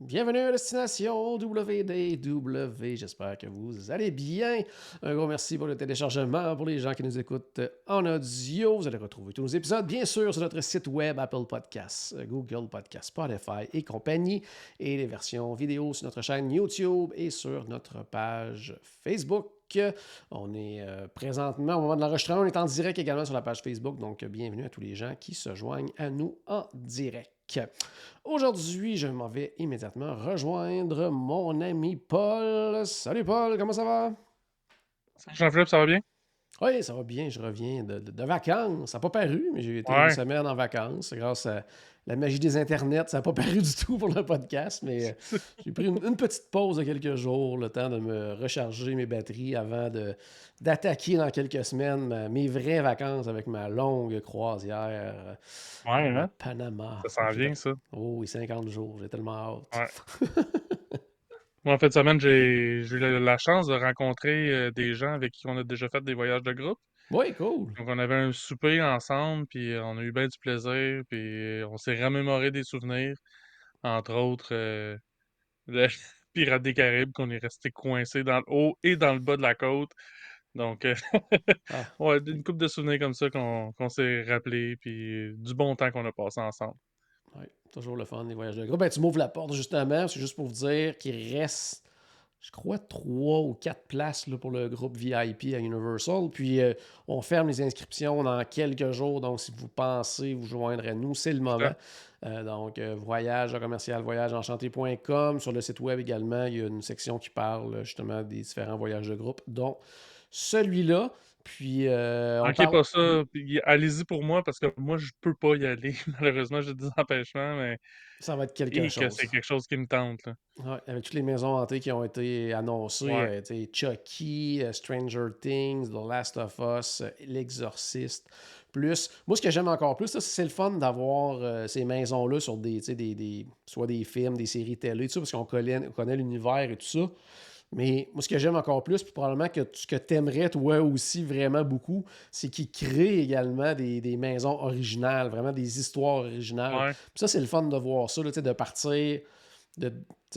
Bienvenue à Destination WDW. J'espère que vous allez bien. Un gros merci pour le téléchargement. Pour les gens qui nous écoutent en audio, vous allez retrouver tous nos épisodes, bien sûr, sur notre site web Apple Podcasts, Google Podcasts, Spotify et compagnie, et les versions vidéo sur notre chaîne YouTube et sur notre page Facebook. On est euh, présentement, au moment de l'enregistrement, on est en direct également sur la page Facebook, donc euh, bienvenue à tous les gens qui se joignent à nous en direct. Aujourd'hui, je m'en vais immédiatement rejoindre mon ami Paul. Salut Paul, comment ça va? Jean-Philippe, ça va bien? Oui, ça va bien. Je reviens de, de- de vacances. Ça n'a pas paru, mais j'ai été Ouais. une semaine en vacances grâce à la magie des internets. Ça n'a pas paru du tout pour le podcast, mais euh, j'ai pris une, une petite pause de quelques jours, le temps de me recharger mes batteries avant d'attaquer dans quelques semaines ma- mes vraies vacances avec ma longue croisière euh, Ouais, hein? Panama. Ça sent bien, ça. Oh oui, 50 jours. J'ai tellement hâte. Ouais. Moi, en fait, semaine, j'ai eu la, chance de rencontrer euh, des gens avec qui on a déjà fait des voyages de groupe. Oui, cool. Donc, on avait un souper ensemble, puis euh, on a eu bien du plaisir, puis euh, on s'est remémoré des souvenirs, entre autres euh, le Pirates des Caraïbes, qu'on est resté coincé dans le haut et dans le bas de la côte. Donc, euh, Ah. ouais, une couple de souvenirs comme ça qu'on s'est rappelé, puis du bon temps qu'on a passé ensemble. Oui, toujours le fun des voyages de groupe. Ben, tu m'ouvres la porte justement, c'est juste pour vous dire qu'il reste, je crois, trois ou quatre places là, pour le groupe VIP à Universal. Puis euh, on ferme les inscriptions dans quelques jours. Donc, si vous pensez vous joindre à nous, c'est le moment. Euh, donc, euh, voyage commercial voyageenchanté.com. Sur le site web également, il y a une section qui parle justement des différents voyages de groupe, dont celui-là. Puis, euh, on parle- pas ça. puis Allez-y pour moi parce que moi, je peux pas y aller. Malheureusement, j'ai des empêchements, mais Ça va être quelque et que chose. c'est quelque chose qui me tente. là. Ouais, avec toutes les maisons hantées qui ont été annoncées, Ouais. euh, tu sais, Chucky, euh, Stranger Things, The Last of Us, euh, L'Exorciste. Plus, moi, ce que j'aime encore plus, ça, c'est le fun d'avoir euh, ces maisons-là sur des, tu sais, des, des- soit des films, des séries télé, tout ça, parce qu'on connaît, on connaît l'univers et tout ça. Mais moi, ce que j'aime encore plus, puis probablement que ce que tu aimerais, toi aussi, vraiment beaucoup, c'est qu'ils créent également des, des maisons originales, vraiment des histoires originales. Ouais. Puis ça, c'est le fun de voir ça, là, de partir de,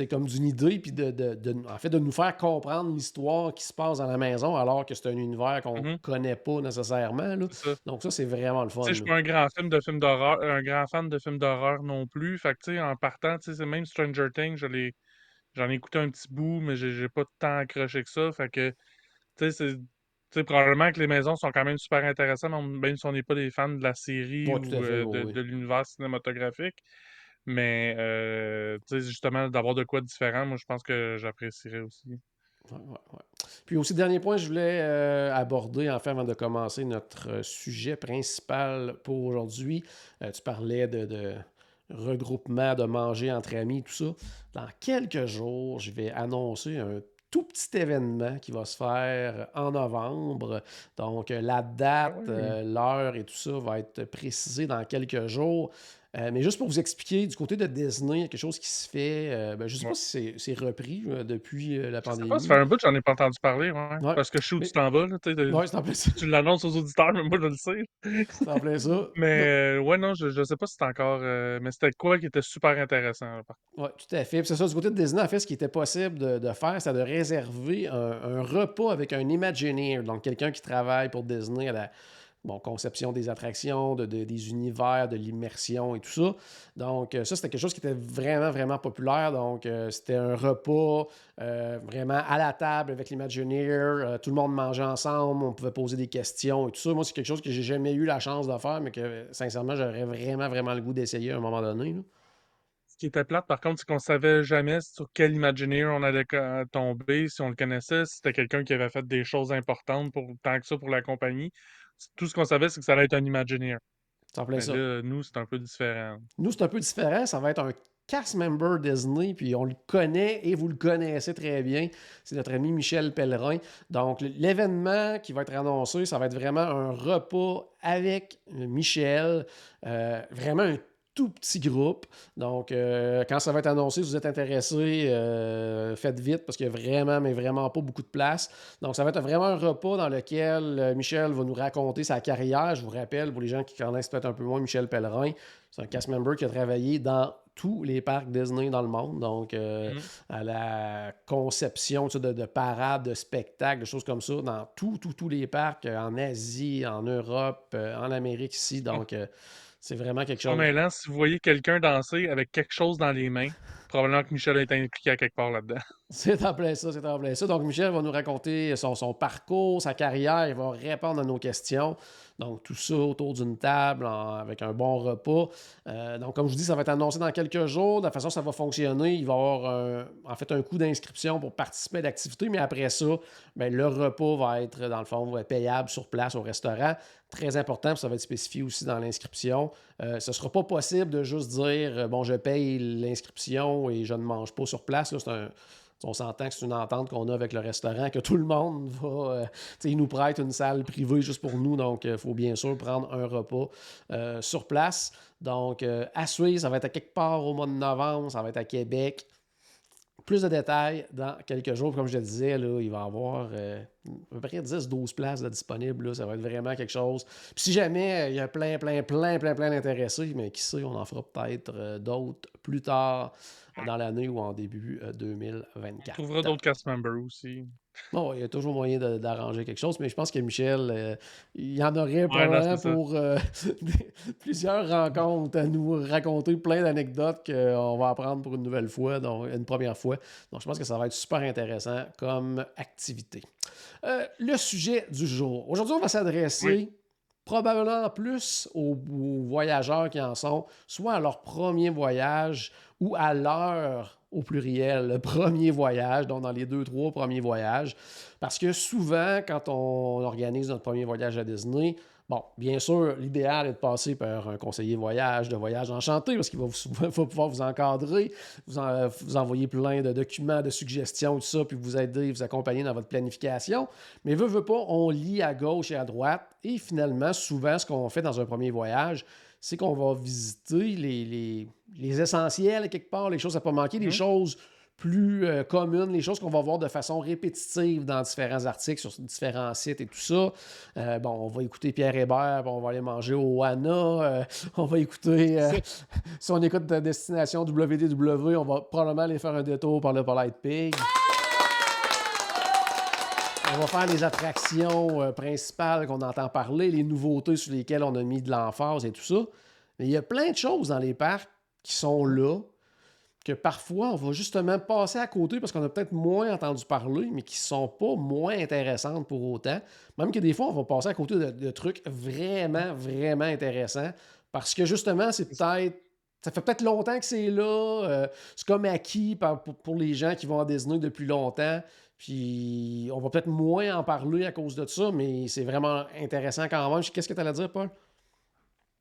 comme d'une idée, puis de, de- de- en fait, de nous faire comprendre l'histoire qui se passe dans la maison, alors que c'est un univers qu'on Mhm. connaît pas nécessairement. là. Ça. Donc ça, c'est vraiment le fun. Je suis pas un grand film de un grand fan de films d'horreur non plus. Fait que, en partant, c'est même Stranger Things, je l'ai, j'en ai écouté un petit bout, mais j'ai pas tant accroché que ça. Fait que, tu sais, c'est, tu sais, probablement que les maisons sont quand même super intéressantes, même si on n'est pas des fans de la série Ouais, ou fait, euh, de, oui. de l'univers cinématographique. Mais, euh, tu sais, justement, d'avoir de quoi de différent, moi, je pense que j'apprécierais aussi. Ouais, ouais. Puis aussi, dernier point, je voulais euh, aborder, en fait, avant de commencer notre euh, sujet principal pour aujourd'hui. Euh, tu parlais de, de regroupement, de manger entre amis, tout ça. Dans quelques jours, je vais annoncer un tout petit événement qui va se faire en novembre. Donc, la date, Ah oui. euh, l'heure et tout ça va être précisé dans quelques jours. Euh, mais juste pour vous expliquer, du côté de Disney, il y a quelque chose qui se fait. euh, ben, je ne sais Ouais. pas si c'est- repris euh, depuis la Je sais pandémie. pas, ça fait un bout que j'en ai pas entendu parler, ouais. Ouais. Parce que je sais où Mais- tu t'en vas, là. tu Ouais, l'annonces aux auditeurs, mais moi, je le sais. C'est en plein ça. Mais euh, ouais, non, je, je sais pas si c'est encore. mais c'était quoi qui était super intéressant. Oui, tout à fait. Puis c'est ça, du côté de Disney, en fait, ce qui était possible de, de faire, c'est de réserver un, un repas avec un Imagineer, donc quelqu'un qui travaille pour Disney à la bon, conception des attractions, de, de- des univers, de l'immersion et tout ça. Donc, euh, ça, c'était quelque chose qui était vraiment, vraiment populaire. Donc, euh, c'était un repas euh, vraiment à la table avec l'Imagineer. Tout le monde mangeait ensemble, on pouvait poser des questions et tout ça. Moi, c'est quelque chose que j'ai jamais eu la chance de faire, mais que, sincèrement, j'aurais vraiment, vraiment le goût d'essayer à un moment donné. Ce qui était plate, par contre, c'est qu'on savait jamais sur quel Imagineer on allait tomber, si on le connaissait, si c'était quelqu'un qui avait fait des choses importantes pour tant que ça pour la compagnie. Tout ce qu'on savait, c'est que ça allait être un Imagineer. Ça. là, nous, c'est un peu différent. Nous, c'est un peu différent. Ça va être un cast member Disney, puis on le connaît et vous le connaissez très bien. C'est notre ami Michel Pellerin. Donc, l'événement qui va être annoncé, ça va être vraiment un repas avec Michel. Euh, vraiment un tout petit groupe. Donc, euh, quand ça va être annoncé, si vous êtes intéressé, euh, faites vite parce qu'il n'y a vraiment, mais vraiment pas beaucoup de place. Donc, ça va être vraiment un repas dans lequel euh, Michel va nous raconter sa carrière. Je vous rappelle, pour les gens qui connaissent peut-être un peu moins Michel Pellerin, c'est un cast member qui a travaillé dans tous les parcs Disney dans le monde. Donc, mm-hmm. à la conception de, de, parades, de spectacles, de choses comme ça, dans tous, tous, tous les parcs, en Asie, en Europe, en Amérique ici. Donc, c'est vraiment quelque chose. là, si vous voyez quelqu'un danser avec quelque chose dans les mains, probablement que Michel est impliqué à quelque part là-dedans. C'est en plein ça, c'est en plein ça. Donc, Michel va nous raconter son, parcours, sa carrière, il va répondre à nos questions. Donc, tout ça autour d'une table avec un bon repas. Euh, donc, comme je vous dis, ça va être annoncé dans quelques jours. De la façon ça va fonctionner, il va y avoir en fait un coût d'inscription pour participer à l'activité, mais après ça, bien, le repas va être, dans le fond, payable sur place au restaurant. Très important, ça va être spécifié aussi dans l'inscription. Euh, ce ne sera pas possible de juste dire, bon, je paye l'inscription et je ne mange pas sur place. C'est un on s'entend que c'est une entente qu'on a avec le restaurant, que tout le monde va. Euh, ils nous prêtent une salle privée juste pour nous, donc il euh, faut bien sûr prendre un repas euh, sur place. Donc, à Suisse, ça va être à quelque part au mois de novembre, ça va être à Québec. Plus de détails dans quelques jours. Comme je le disais, là, il va y avoir à peu près 10-12 places disponibles. Ça va être vraiment quelque chose. Puis si jamais il y a plein, plein, plein, plein, plein d'intéressés, mais qui sait, on en fera peut-être d'autres plus tard dans l'année ou en début 2024. On trouvera d'autres cast members aussi. Bon, il y a toujours moyen d'arranger quelque chose, mais je pense que Michel, euh, il y en aurait probablement pour euh, plusieurs rencontres à nous raconter plein d'anecdotes qu'on va apprendre pour une nouvelle fois, donc une première fois. Donc, je pense que ça va être super intéressant comme activité. Euh, le sujet du jour. Aujourd'hui, on va s'adresser probablement plus aux, voyageurs qui en sont, soit à leur premier voyage ou à leur, au pluriel, le premier voyage, donc dans les deux, trois premiers voyages. Parce que souvent, quand on organise notre premier voyage à Disney, Bon, bien sûr, l'idéal est de passer par un conseiller voyage, de voyage enchanté, parce qu'il va, pouvoir vous encadrer, vous, vous, envoyer plein de documents, de suggestions, tout ça, puis vous aider, vous accompagner dans votre planification. Mais veut, veut pas, on lit à gauche et à droite. Et finalement, souvent, ce qu'on fait dans un premier voyage, c'est qu'on va visiter les, les, essentiels, quelque part, les choses à ne pas manquer, les mmh. choses plus euh, communes, les choses qu'on va voir de façon répétitive dans différents articles, sur différents sites et tout ça. Euh, bon, on va écouter Pierre Hébert, on va aller manger au WANA, euh, on va écouter, si on écoute Destination WDW, on va probablement aller faire un détour par le Polite Pig. On va faire les attractions principales qu'on entend parler, les nouveautés sur lesquelles on a mis de l'emphase et tout ça. Mais il y a plein de choses dans les parcs qui sont là, que parfois on va justement passer à côté parce qu'on a peut-être moins entendu parler, mais qui ne sont pas moins intéressantes pour autant. Même que des fois, on va passer à côté de, trucs vraiment, vraiment intéressants parce que justement, c'est peut-être. Ça fait peut-être longtemps que c'est là. Euh, c'est comme acquis pour, les gens qui vont à Disney depuis longtemps. Puis on va peut-être moins en parler à cause de ça, mais c'est vraiment intéressant quand même. Qu'est-ce que tu allais dire, Paul?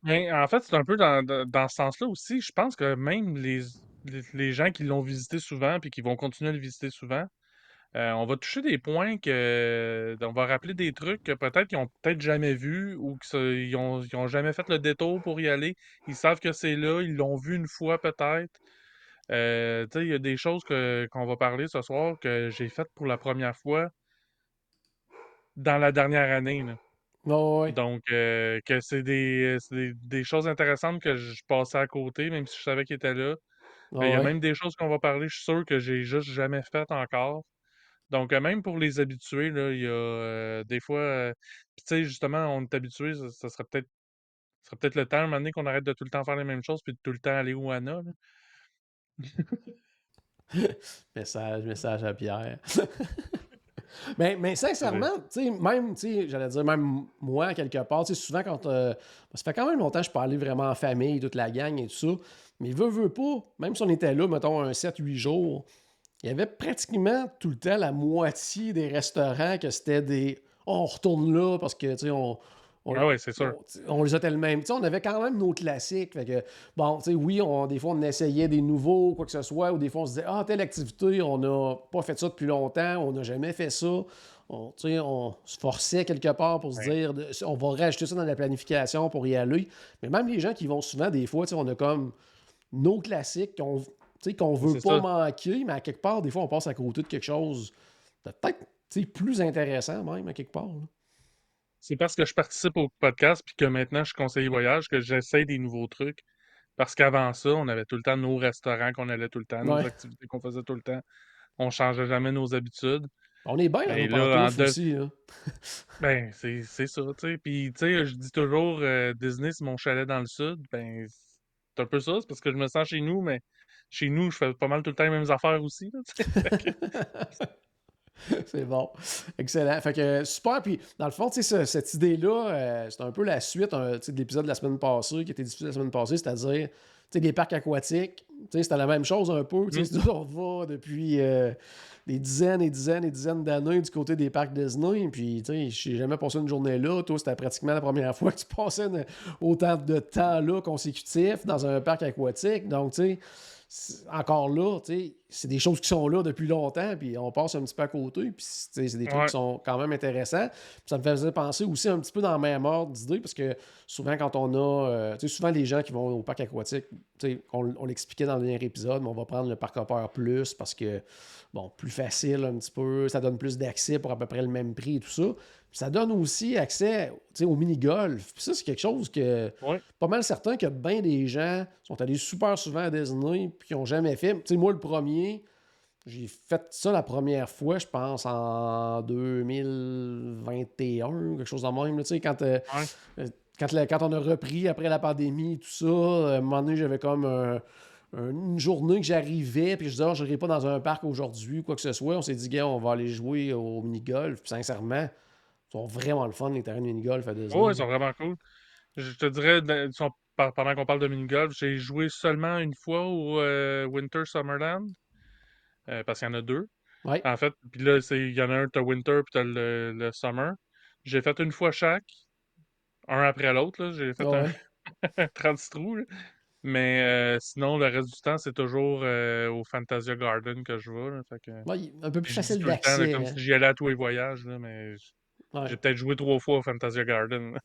Ben, en fait, c'est un peu dans, dans ce sens-là aussi. Je pense que même les, les, gens qui l'ont visité souvent puis qui vont continuer à le visiter souvent, euh, on va toucher des points que. On va rappeler des trucs que peut-être qu'ils ont peut-être jamais vus ou qu'ils n'ont jamais fait le détour pour y aller. Ils savent que c'est là, ils l'ont vu une fois peut-être. Euh, il y a des choses que, qu'on va parler ce soir que j'ai faites pour la première fois dans la dernière année. Donc, euh, que c'est des, des, choses intéressantes que je passais à côté, même si je savais qu'ils étaient là. Il y a même des choses qu'on va parler, je suis sûr que j'ai juste jamais faites encore. Donc, euh, même pour les habitués, là, il y a euh, des fois. Euh, tu sais, justement, on est habitué, ça, serait peut-être serait peut-être le temps, à un moment donné, qu'on arrête de tout le temps faire les mêmes choses puis de tout le temps aller où Anna. message, message à Pierre. mais, mais sincèrement, tu sais, même, j'allais dire, même moi, quelque part, tu sais, souvent quand. ça fait quand même longtemps que je aller vraiment en famille, toute la gang et tout ça. Mais veut, veut pas, même si on était là, mettons, un 7-8 jours, il y avait pratiquement tout le temps la moitié des restaurants que c'était des. on retourne là parce que, tu sais, on, on, Ah ouais, c'est sûr. on, on les a tellement. tu sais, on avait quand même nos classiques. Fait que, bon, tu sais, oui, on, des fois, on essayait des nouveaux, quoi que ce soit, ou des fois, on se disait, ah, telle activité, on n'a pas fait ça depuis longtemps, on n'a jamais fait ça. On, tu sais, on se forçait quelque part pour se Ouais. dire, on va rajouter ça dans la planification pour y aller. Mais même les gens qui vont souvent, des fois, tu sais, on a comme nos classiques qu'on tu sais, qu'on veut C'est pas ça. manquer, mais à quelque part, des fois, on passe à côté de quelque chose de peut-être tu sais, plus intéressant, même, à quelque part. là. C'est parce que je participe au podcast puis que maintenant je suis conseiller voyage que j'essaie des nouveaux trucs. Parce qu'avant ça, on avait tout le temps nos restaurants qu'on allait tout le temps, nos Ouais. activités qu'on faisait tout le temps. On changeait jamais nos habitudes. On est bien Ben là, nos en deux- aussi. Là. Ben, c'est c'est ça, tu sais. Puis, tu sais, je dis toujours, euh, Disney, c'est mon chalet dans le sud. Ben, c'est un peu ça, c'est parce que je me sens chez nous, mais chez nous, je fais pas mal tout le temps les mêmes affaires aussi, là, c'est bon. Excellent. Fait que super. Puis, dans le fond, ce- cette idée-là, euh, c'est un peu la suite de l'épisode de la semaine passée, qui été diffusé la semaine passée, c'est-à-dire, des parcs aquatiques. C'était la même chose un peu. Sais, on va depuis euh, des dizaines et dizaines et dizaines d'années du côté des parcs Disney. Puis, tu sais, j'ai jamais passé une journée là. Toi, c'était pratiquement la première fois que tu passais autant de temps là consécutif dans un parc aquatique. Donc, tu sais, encore là, tu sais, c'est des choses qui sont là depuis longtemps, puis on passe un petit peu à côté, puis c'est des trucs Ouais. qui sont quand même intéressants. Puis ça me faisait penser aussi un petit peu dans le même ordre d'idée, parce que souvent, quand on a, euh, tu sais, souvent les gens qui vont au parc aquatique, on l'expliquait dans le dernier épisode, mais on va prendre le parc Hopper Plus parce que, bon, plus facile un petit peu, ça donne plus d'accès pour à peu près le même prix et tout ça. Ça donne aussi accès au mini-golf. Ça, c'est quelque chose que Ouais. pas mal certain que bien des gens sont allés super souvent à Disney puis qui n'ont jamais fait. Tu sais, moi, le premier, j'ai fait ça la première fois, je pense, en 2021, quelque chose de même. là, quand, euh, Ouais. euh, quand, la- quand on a repris après la pandémie, tout ça, euh, à un moment donné, j'avais comme un- un- une journée que j'arrivais, puis je disais, Ah, je n'irai pas dans un parc aujourd'hui, quoi que ce soit. On s'est dit, gars, on va aller jouer au mini-golf. Puis sincèrement, sont vraiment le fun, les terrains de mini-golf à Disney. Ouais, ils sont vraiment cool. Je te dirais, sont- pendant qu'on parle de mini-golf, j'ai joué seulement une fois au euh, Winter Summerland, euh, parce qu'il y en a deux. Ouais. En fait, puis là, il y en a un, t'as Winter, puis t'as le, le Summer. J'ai fait une fois chaque, un après l'autre. J'ai fait Ah un, ouais. 36 trous, là. Mais euh, sinon, le reste du temps, c'est toujours euh, au Fantasia Garden que je vais. là. Fait que, Ouais, un peu plus facile d'accès. comme si j'y allais à tous les voyages, là, mais Ouais. j'ai peut-être joué trois fois au Fantasia Garden.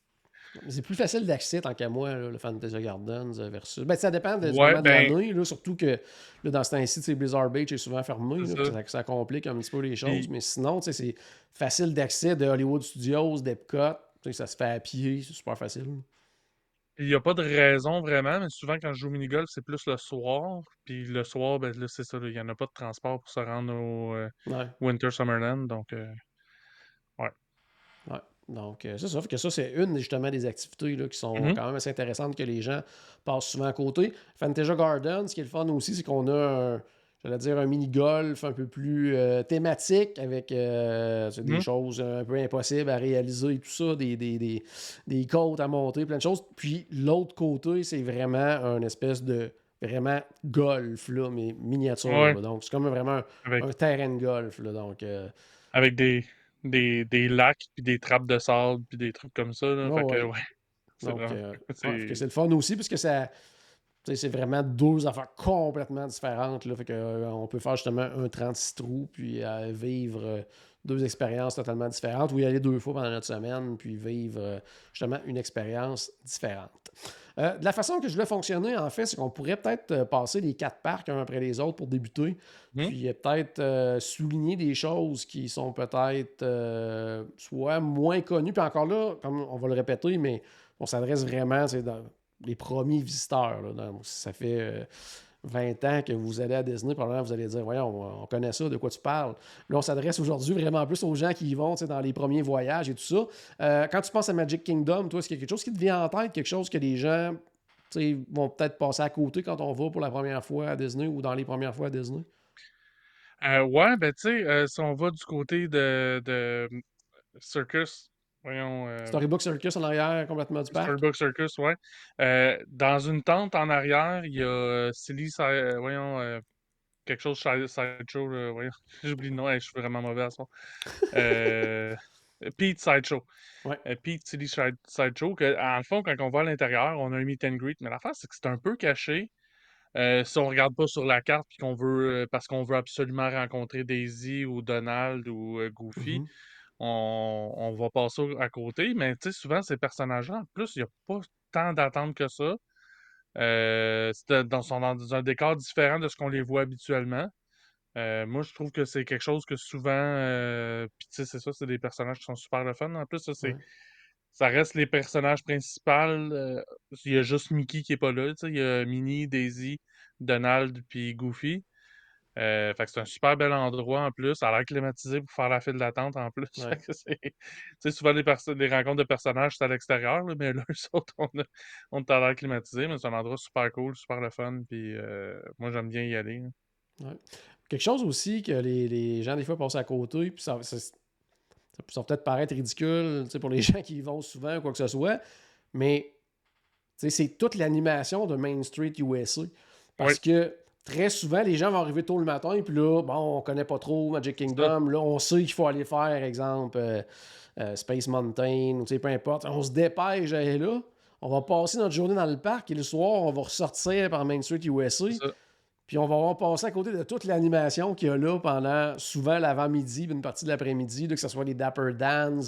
C'est plus facile d'accès tant qu'à moi, là, le Fantasy Gardens euh, versus. Ben, ça dépend de, du Ouais, moment de ben- l'année, là, surtout que là, dans ce temps-ci, Blizzard Beach est souvent fermé. Ça. ça. ça complique un petit peu les choses. Mais sinon, c'est facile d'accès de Hollywood Studios, d'Epcot. Ça se fait à pied, c'est super facile. Il n'y a pas de raison vraiment, mais souvent quand je joue au mini-golf, c'est plus le soir. Puis le soir, ben là, c'est ça, il n'y en a pas de transport pour se rendre au euh, Ouais. Winter Summerland. Donc, euh. Donc, euh, c'est ça. Fait que ça, c'est une justement des activités là, qui sont Mhm. quand même assez intéressantes que les gens passent souvent à côté. Fantasia Garden, ce qui est le fun aussi, c'est qu'on a un, j'allais dire, un mini-golf un peu plus euh, thématique avec euh, des Mhm. choses un peu impossibles à réaliser et tout ça, des, des, des, des côtes à monter, plein de choses. Puis l'autre côté, c'est vraiment un espèce de vraiment golf, là, mais miniature. Ouais. là. Donc, c'est comme vraiment un, avec, un terrain de golf. Là. Donc, avec des, des, des lacs, puis des trappes de sable, puis des trucs comme ça. Là, Ouais, fait que, ouais. c'est euh, ouais, c'est- que c'est le fun aussi, parce que ça. C'est vraiment deux affaires complètement différentes. Là, fait que, euh, on peut faire justement un 36 trous, puis euh, vivre euh, deux expériences totalement différentes, ou y aller deux fois pendant notre semaine, puis vivre justement une expérience différente. De la façon que je voulais fonctionner, en fait, c'est qu'on pourrait peut-être passer les quatre parcs un après les autres pour débuter, Mhm. puis peut-être souligner des choses qui sont peut-être soit moins connues, puis encore là, comme on va le répéter, mais on s'adresse vraiment c'est dans les premiers visiteurs. ça fait euh, 20 ans que vous allez à Disney, probablement vous allez dire Voyons, on, on connaît ça, de quoi tu parles. Là, on s'adresse aujourd'hui vraiment plus aux gens qui y vont dans les premiers voyages et tout ça. Euh, quand tu penses à Magic Kingdom, toi, est-ce qu'il y a quelque chose qui te vient en tête, quelque chose que les gens vont peut-être passer à côté quand on va pour la première fois à Disney ou dans les premières fois à Disney? Euh, ouais, ben tu sais, euh, si on va du côté de, de Circus, voyons, euh, Storybook Circus en arrière, complètement du parc. Storybook Circus, ouais. Euh, dans une tente en arrière, il y a euh, Silly, Si- euh, voyons, euh, quelque chose Side- Sideshow, voyons, j'oublie le nom, hey, je suis vraiment mauvais à ça. Euh, Pete Sideshow. Ouais. Pete Side- Sideshow, que, en le fond, quand on va à l'intérieur, on a un meet and greet. Mais l'affaire, c'est que c'est un peu caché. Euh, si on regarde pas sur la carte puis qu'on veut euh, parce qu'on veut absolument rencontrer Daisy ou Donald ou euh, Goofy, Mhm. On, on va passer à côté. Mais tu sais, souvent, ces personnages-là, en plus, il n'y a pas tant d'attente que ça. Euh, c'est dans, un décor différent de ce qu'on les voit habituellement. Euh, moi, je trouve que c'est quelque chose que souvent. euh, Puis, tu sais, c'est ça, c'est des personnages qui sont super le fun. En plus, ça, c'est. Ouais. Ça reste les personnages principaux. il y a juste Mickey qui est pas là. Il y a Minnie, Daisy, Donald, puis Goofy. Euh, fait que c'est un super bel endroit en plus. Ça a l'air climatisé pour faire la file d'attente en plus. Ouais. C'est- tu sais, souvent, les, rencontres de personnages, c'est à l'extérieur, mais là, eux autres, on, a, on est à l'air climatisé, mais c'est un endroit super cool, super le fun. Puis euh, moi, j'aime bien y aller. Ouais. Quelque chose aussi que les, les gens, des fois, passent à côté, puis ça, ça, ça peut ça peut peut-être paraître ridicule pour les gens qui y vont souvent ou quoi que ce soit, mais c'est toute l'animation de Main Street USA. Parce que très souvent, les gens vont arriver tôt le matin, puis là, bon, on connaît pas trop Magic Kingdom, là, on sait qu'il faut aller faire, exemple, euh, euh, Space Mountain, ou tu sais, peu importe. On se dépêche d'aller là. On va passer notre journée dans le parc et le soir, on va ressortir par Main Street USA. Puis on va avoir passé à côté de toute l'animation qu'il y a là pendant souvent l'avant-midi, une partie de l'après-midi, que ce soit les Dapper Dans,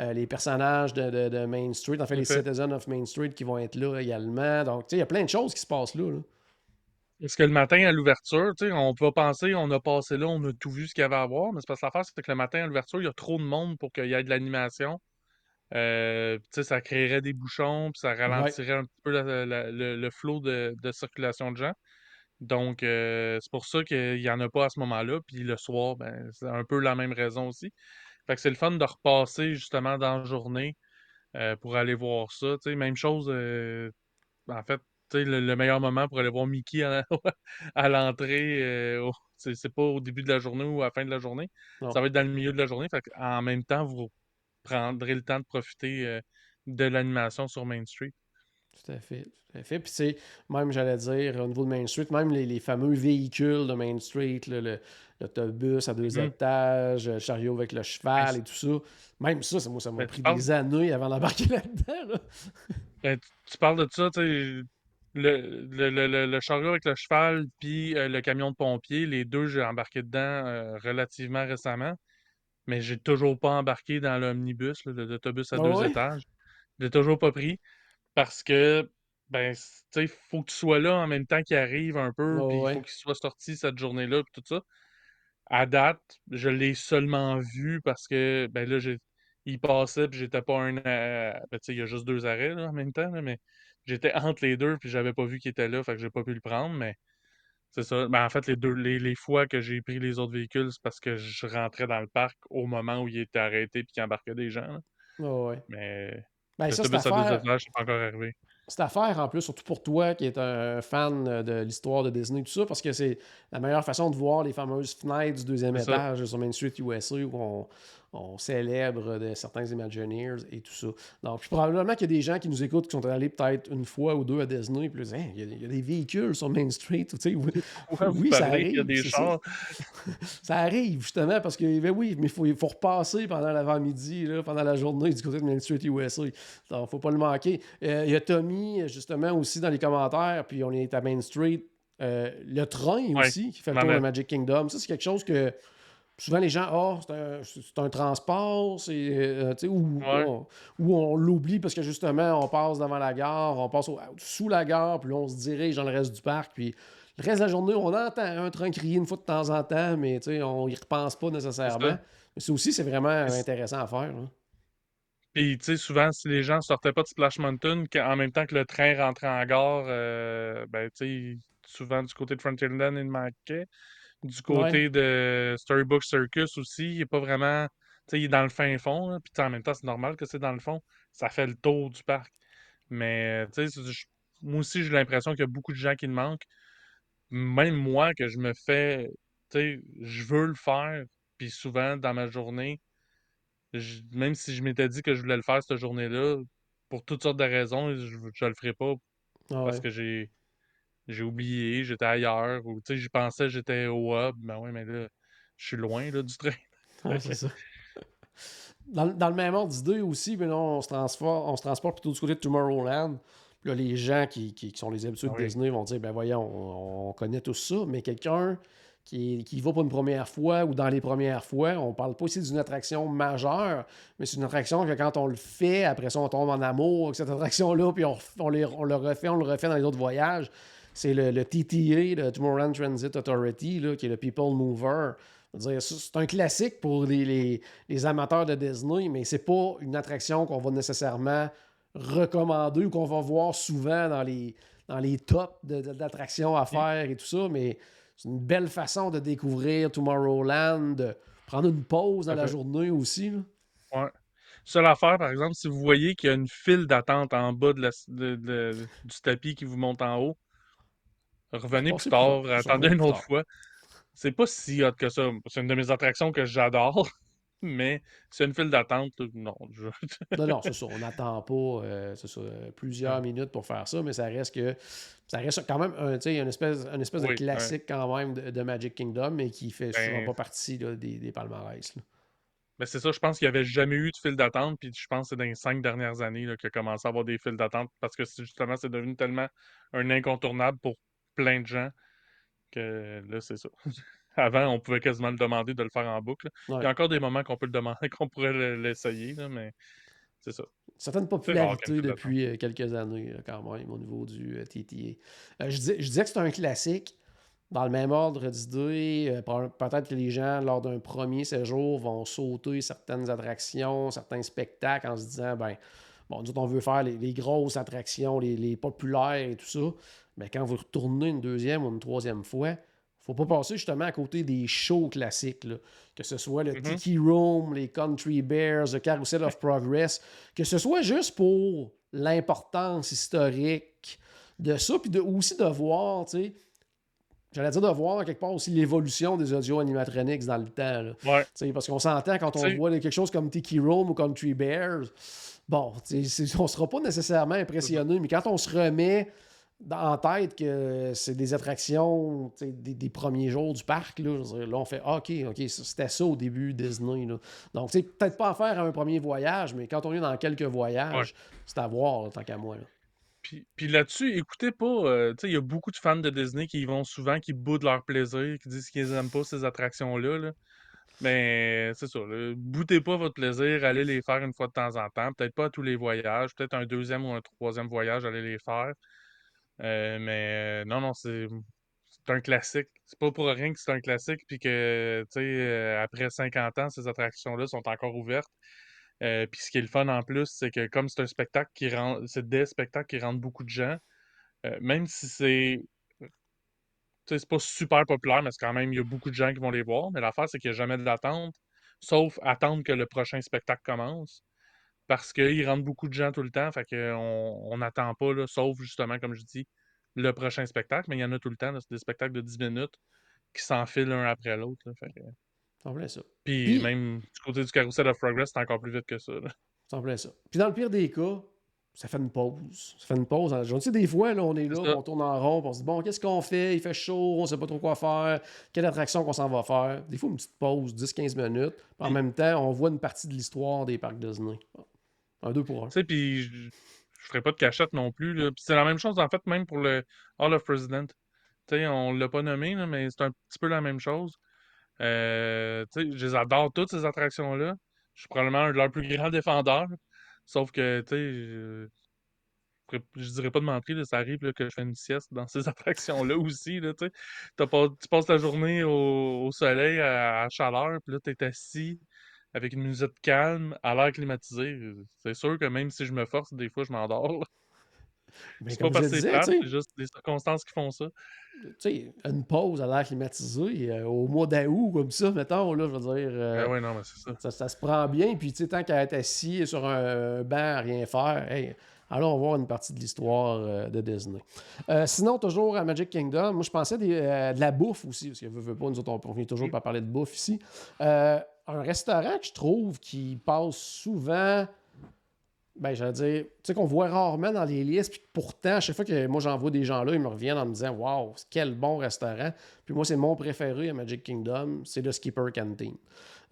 euh, les personnages de, de- de Main Street, en fait les. Citizens of Main Street qui vont être là également. Donc, tu sais, il y a plein de choses qui se passent là. là. Parce que le matin à l'ouverture, on peut penser, on a passé là, on a tout vu ce qu'il y avait à voir, mais c'est parce que l'affaire, c'est que le matin à l'ouverture, il y a trop de monde pour qu'il y ait de l'animation. Euh, ça créerait des bouchons, puis ça ralentirait un petit peu la- la- le, le flot de, de circulation de gens. Donc, euh, c'est pour ça qu'il n'y en a pas à ce moment-là. Puis le soir, ben, c'est un peu la même raison aussi. Fait que c'est le fun de repasser justement dans la journée euh, pour aller voir ça. Même chose, en fait, le, le meilleur moment pour aller voir Mickey à, à l'entrée, euh, c'est pas au début de la journée ou à la fin de la journée. Non. Ça va être dans le milieu de la journée. Fait en même temps, vous prendrez le temps de profiter euh, de l'animation sur Main Street. Tout à fait. Tout à fait. Puis, c'est même, j'allais dire, au niveau de Main Street, même les, les fameux véhicules de Main Street, l'autobus à deux Mhm. étages, le chariot avec le cheval et tout ça. Même ça, ça, moi, ça m'a Ben, pris des années avant d'embarquer là-dedans. là. Ben, tu, tu parles de ça, tu sais, le, le, le, le- le chariot avec le cheval, puis euh, le camion de pompier, les deux, j'ai embarqué dedans euh, relativement récemment, mais j'ai toujours pas embarqué dans l'omnibus, l'autobus à Ah deux ouais? étages. Je l'ai toujours pas pris parce que, ben, tu sais, faut que tu sois là en même temps qu'il arrive un peu, Ah puis ouais. faut qu'il soit sorti cette journée-là, puis tout ça. À date, je l'ai seulement vu parce que, ben là, j'ai, il passait, puis j'étais pas un. euh, ben, tu sais, il y a juste deux arrêts, là, en même temps, là, mais j'étais entre les deux, puis j'avais pas vu qu'il était là, fait que j'ai pas pu le prendre, mais c'est ça. Ben, en fait, les deux, les, les fois que j'ai pris les autres véhicules, c'est parce que je rentrais dans le parc au moment où il était arrêté, puis qu'il embarquait des gens, là. Ouais. Mais Ben, ça, deux affaire, pas encore arrivé. cette affaire, en plus, surtout pour toi qui es un fan de l'histoire de Disney, tout ça, parce que c'est la meilleure façon de voir les fameuses fenêtres du deuxième ça. étage sur Main Street USA où on, on célèbre de certains Imagineers et tout ça. Donc, puis probablement qu'il y a des gens qui nous écoutent qui sont allés peut-être une fois ou deux à Disney, puis ils disent, Hein, il, y a, des véhicules sur Main Street, tu sais, oui, Ouais, vous oui, ça y a arrive, des ça. arrive, justement, parce que, ben oui, mais il faut, repasser pendant l'avant-midi, pendant la journée du côté de Main Street USA. Donc, faut pas le manquer. Euh, Il y a Tommy, justement, aussi dans les commentaires, puis on est à Main Street. Euh, le train Ouais, aussi, qui fait le tour de Magic Kingdom. Ça, c'est quelque chose que souvent les gens, ah, c'est un, transport, c'est, euh, ou, Ouais. on, on l'oublie parce que justement, on passe devant la gare, on passe au- sous la gare, puis là, on se dirige dans le reste du parc, puis le reste de la journée, on entend un train crier une fois de temps en temps, mais on y repense pas nécessairement. Mais ça aussi, c'est vraiment intéressant à faire. là. Puis, tu sais, souvent, si les gens sortaient pas de Splash Mountain, qu'en- en même temps que le train rentrait en gare, euh, ben, tu sais, souvent du côté de Frontierland de Mackay, du côté de Storybook Circus aussi, il est pas vraiment, tu sais, il est dans le fin fond, là, puis en même temps, c'est normal que c'est dans le fond, ça fait le tour du parc. Mais, tu sais, c'est- je- moi aussi, j'ai l'impression qu'il y a beaucoup de gens qui le manquent. Même moi, que je me fais, tu sais, je veux le faire, puis souvent, dans ma journée, je- même si je m'étais dit que je voulais le faire cette journée-là, pour toutes sortes de raisons, je, je le ferai pas Ah parce que j'ai j'ai oublié, j'étais ailleurs, ou tu sais, je pensais que j'étais au hub, ben ouais, mais là, je suis loin là, du train. Ouais, c'est ça. Dans, dans le même ordre d'idée aussi, mais non, on se, transforme, on se transporte plutôt du côté de Tomorrowland. Puis là, les gens qui, qui- qui sont les habitués de Oui. Disney vont dire ben voyons, on, on connaît tout ça, mais quelqu'un qui, qui va pour une première fois ou dans les premières fois, on parle pas ici d'une attraction majeure, mais c'est une attraction que quand on le fait, après ça, on tombe en amour avec cette attraction-là, puis on, ref- on, les- on le refait, on le refait dans les autres voyages. C'est le, le TTA, le Tomorrowland Transit Authority, là, qui est le People Mover. C'est un classique pour les, les- les amateurs de Disney, mais c'est pas une attraction qu'on va nécessairement recommander ou qu'on va voir souvent dans les, dans les tops d'attractions à faire et tout ça. Mais c'est une belle façon de découvrir Tomorrowland, de prendre une pause dans la journée aussi. là. Ouais. Seule affaire, par exemple, si vous voyez qu'il y a une file d'attente en bas de la- de- de- du tapis qui vous monte en haut, revenez plus tard, plus attendez une autre fois. C'est pas si hot que ça. C'est une de mes attractions que j'adore, mais c'est une file d'attente. Non, je- Non, non, c'est ça. On n'attend pas euh, ça, plusieurs Ouais. minutes pour faire ça, mais ça reste que ça reste quand même un, une espèce, une espèce de ouais. classique quand même de, de Magic Kingdom, mais qui fait souvent Ben, pas partie là, des, des palmarès. là. Ben c'est ça, je pense qu'il n'y avait jamais eu de file d'attente, puis je pense que c'est dans les cinq dernières années qu'il a commencé à avoir des files d'attente parce que justement, c'est devenu tellement un incontournable pour plein de gens que là, c'est ça. Avant, on pouvait quasiment le demander de le faire en boucle. Il y a encore des moments qu'on peut le demander, qu'on pourrait le- l'essayer, là, mais c'est ça. certaine C'est rare qu'il y ait popularité une file depuis euh, quelques années, euh, quand même, au niveau du euh, TTA. Je, dis- je disais que c'est un classique. Dans le même ordre d'idée, pe- peut-être que les gens, lors d'un premier séjour, vont sauter certaines attractions, certains spectacles en se disant, ben, bon, nous on veut faire les, les grosses attractions, les, les populaires et tout ça. Mais quand vous retournez une deuxième ou une troisième fois, faut pas passer justement à côté des shows classiques, là. que ce soit le Mhm. Tiki Room, les Country Bears, le Carousel of Progress, que ce soit juste pour l'importance historique de ça, puis de, aussi de voir, tu sais, j'allais dire de voir quelque part aussi l'évolution des audio animatronics dans le temps. là. Ouais. Tu sais, parce qu'on s'entend quand on voit quelque chose comme Tiki Room ou Country Bears, bon, tu sais, c'est- on sera pas nécessairement impressionné, mais quand on se remet en tête que c'est des attractions des, des premiers jours du parc, là, on fait ah, OK, OK, c'était ça au début Disney. Là. Donc, sais, peut-être pas à faire à un premier voyage, mais quand on est dans quelques voyages, c'est à voir, là, tant qu'à moi. là. Puis, puis là-dessus, écoutez pas, euh, tu sais, il y a beaucoup de fans de Disney qui y vont souvent, qui boudent leur plaisir, qui disent qu'ils aiment pas ces attractions-là. Là. Mais c'est ça, là, boutez pas votre plaisir, allez les faire une fois de temps en temps. Peut-être pas à tous les voyages, peut-être un deuxième ou un troisième voyage, allez les faire. Euh, mais euh, non, non, c'est un classique. C'est pas pour rien que c'est un classique, puis que, tu sais, euh, après 50 ans, ces attractions-là sont encore ouvertes. Puis ce qui est le fun en plus, c'est que comme c'est un spectacle qui rend, c'est des spectacles qui rendent beaucoup de gens, même si c'est, c'est pas super populaire, mais c'est quand même, il y a beaucoup de gens qui vont les voir. Mais l'affaire, c'est qu'il n'y a jamais d'attente, sauf attendre que le prochain spectacle commence. Parce qu'ils rendent beaucoup de gens tout le temps, fait qu'on on n'attend pas, là, sauf justement, comme je dis, le prochain spectacle, mais il y en a tout le temps, c'est des spectacles de 10 minutes qui s'enfilent l'un après l'autre. que- ça. Puis Puis- même du côté du Carousel of Progress, c'est encore plus vite que ça. là. C'est en plein ça. Puis dans le pire des cas, ça fait une pause. Ça fait une pause dans la journée. Tu sais, des fois, là, on est là, on tourne en rond, on se dit, bon, qu'est-ce qu'on fait? Il fait chaud, on sait pas trop quoi faire. Quelle attraction qu'on s'en va faire? Des fois, une petite pause, 10-15 minutes. Puis en même temps, on voit une partie de l'histoire des parcs Disney. Un deux pour un. Tu sais, puis je je ferai pas de cachette non plus. c'est la même chose, en fait, même pour le Hall of President. Tu sais, on l'a pas nommé, là, mais c'est un petit peu la même chose. Euh, tu sais, je les adore toutes ces attractions-là. Je suis probablement un de leurs plus grands défendeurs. Sauf que, tu sais, je, je dirais pas de mentir, ça arrive que je fais une sieste dans ces attractions-là aussi. Là, tu passes la journée au, au soleil, à, chaleur, puis là, tu es assis avec une musique calme, à l'air climatisé. C'est sûr que même si je me force, des fois, je m'endors. Mais C'est pas parce que c'est c'est juste des circonstances qui font ça. tu sais, une pause à l'air climatisé euh, au mois d'août, comme ça, mettons, là, je veux dire. euh, ouais, non, mais c'est ça. Ça, ça se prend bien, puis tu sais, tant qu'à être assis sur un, banc à rien faire, hey, allons voir une partie de l'histoire euh, de Disney. Euh, sinon, toujours à Magic Kingdom, moi je pensais des, euh, de la bouffe aussi, parce que veut, veut pas, nous autres, on, on finit toujours par parler de bouffe ici. Un restaurant que je trouve qui passe souvent, ben j'allais dire, tu sais, qu'on voit rarement dans les listes, puis pourtant, à chaque fois que moi j'en vois des gens là, ils me reviennent en me disant Waouh, quel bon restaurant. Puis moi, c'est mon préféré à Magic Kingdom, c'est le Skipper Canteen.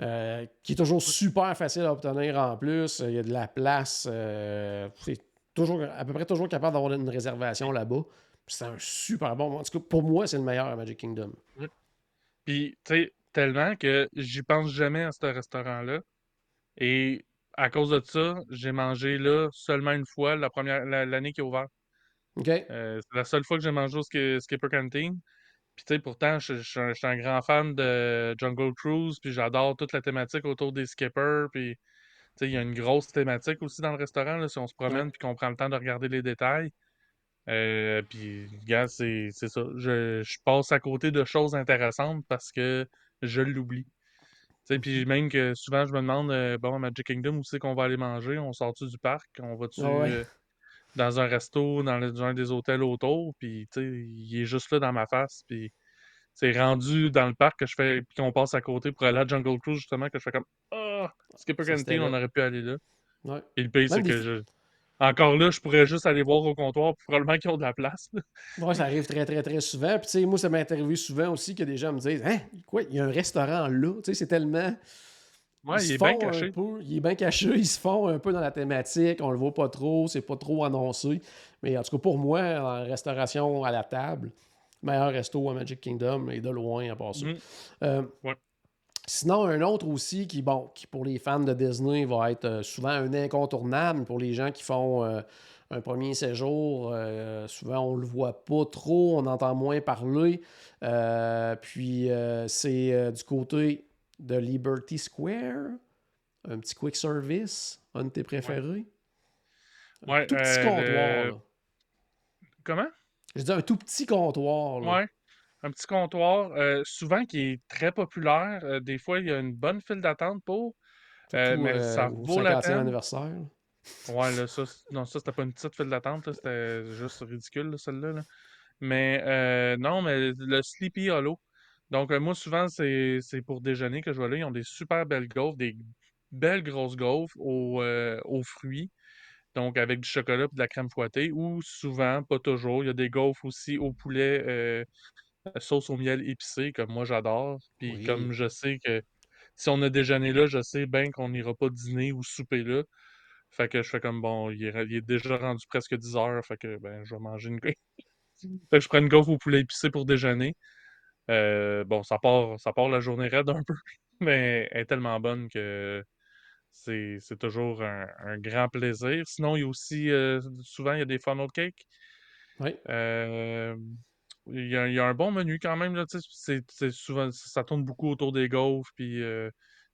euh, qui est toujours super facile à obtenir en plus. Il y a de la place. euh, c'est toujours, à peu près toujours capable d'avoir une réservation là-bas. C'est un super bon. En tout cas, pour moi, c'est le meilleur à Magic Kingdom. Puis, tu sais, tellement que j'y pense jamais à ce restaurant-là. Et à cause de ça, j'ai mangé là seulement une fois la première la- l'année qui est ouvert. OK? Euh, c'est la seule fois que j'ai mangé au Sk- Skipper Canteen. Puis, tu sais, pourtant, je suis un, grand fan de Jungle Cruise, puis j'adore toute la thématique autour des skippers. Puis, tu sais, il y a une grosse thématique aussi dans le restaurant, là, si on se promène puis qu'on prend le temps de regarder les détails. Euh, puis, gars, c'est c'est ça. Je, je passe à côté de choses intéressantes parce que je l'oublie. Puis même que souvent, je me demande, euh, bon, à Magic Kingdom, où c'est qu'on va aller manger? On sort-tu du parc? On va-tu Ah ouais. euh, dans un resto, dans, le- dans un des hôtels autour? Puis, tu sais, il est juste là dans ma face. Puis, c'est rendu dans le parc que je fais, puis qu'on passe à côté pour aller à Jungle Cruise, justement, que je fais comme, ah, Skipper Ça, c'était Canteen, on aurait pu aller là. Ouais. Et le Même c'est que je. Encore là, je pourrais juste aller voir au comptoir, puis probablement qu'ils ont de la place. Ouais, ça arrive très, très, très souvent. Puis, tu sais, moi, ça m'est arrivé souvent aussi que des gens me disent Hein, quoi, il y a un restaurant là? Tu sais, c'est tellement. Ouais, il est bien caché. peu- il est bien caché, ils se font un peu dans la thématique, on le voit pas trop, c'est pas trop annoncé. Mais en tout cas, pour moi, en restauration à la table, meilleur resto à Magic Kingdom et de loin à part ça. Euh, Ouais. Sinon, un autre aussi qui, bon, qui pour les fans de Disney va être euh, souvent un incontournable pour les gens qui font euh, un premier séjour. euh, souvent, on le voit pas trop, on entend moins parler. Euh, puis, c'est du côté de Liberty Square, un petit quick service, un de tes préférés. Un Ouais, tout petit comptoir. Comment? Je dis un tout petit comptoir. là. Ouais. Un petit comptoir, euh, souvent qui est très populaire. euh, des fois, il y a une bonne file d'attente pour. euh, Surtout mais ça au vaut la 50e peine. anniversaire. Ouais, là, ça, non, ça, c'était pas une petite file d'attente, c'était juste ridicule, là, celle-là. là. Mais non, mais le Sleepy Hollow. Donc, moi, souvent, c'est pour déjeuner que je vais là. Ils ont des super belles gaufres, des belles grosses gaufres aux, aux fruits. Donc, avec du chocolat et de la crème fouettée. Ou souvent, pas toujours, il y a des gaufres aussi au poulet, euh, sauce au miel épicé, comme moi, j'adore. Puis, Oui. comme je sais que si on a déjeuné là, je sais bien qu'on n'ira pas dîner ou souper là. Fait que je fais comme bon, il est, il est déjà rendu presque 10 heures. Fait que ben, je vais manger une. fait que je prends une gaufre au poulet épicé pour déjeuner. Euh, bon, ça part, ça part la journée raide un peu, mais elle est tellement bonne que c'est c'est toujours un, un grand plaisir. Sinon, il y a aussi, euh, souvent, il y a des funnel cakes. Oui. Euh, il y a, un bon menu quand même, c'est souvent, ça tourne beaucoup autour des gaufres, puis euh,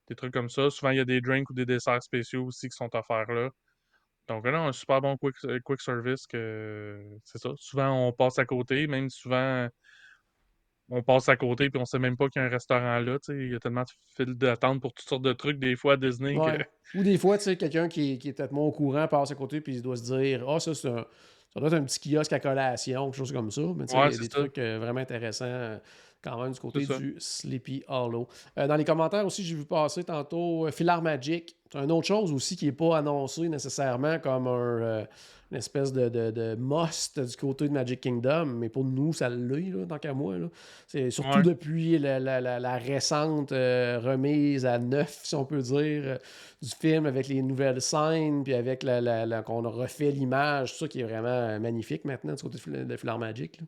des trucs comme ça. Souvent, il y a des drinks ou des desserts spéciaux aussi qui sont offerts là. Donc là, un super bon quick, euh, quick service que c'est ça. Souvent, on passe à côté, même souvent, on passe à côté puis on sait même pas qu'il y a un restaurant là. tu sais. Il y a tellement de files d'attente pour toutes sortes de trucs des fois à Disney que. Ou des fois, tu sais, quelqu'un qui, qui est peut-être moins au courant passe à côté puis il doit se dire Ah, ça, c'est un. Ça doit être un petit kiosque à collation, quelque chose comme ça. Mais tu sais, Ouais, il y a c'est des ça. trucs euh, vraiment intéressants euh, quand même du côté du Sleepy Hollow. Euh, dans les commentaires aussi, j'ai vu passer tantôt euh, Filar Magic. C'est une autre chose aussi qui n'est pas annoncée nécessairement comme un, euh, une espèce de, de, de must du côté de Magic Kingdom, mais pour nous, ça l'est, tant qu'à moi. C'est surtout Ouais. depuis la, la- la- la récente euh, remise à neuf, si on peut dire, euh, du film avec les nouvelles scènes, puis avec la, qu'on a refait l'image, tout ça qui est vraiment euh, magnifique maintenant du côté de Fil- de Filar Magic. là.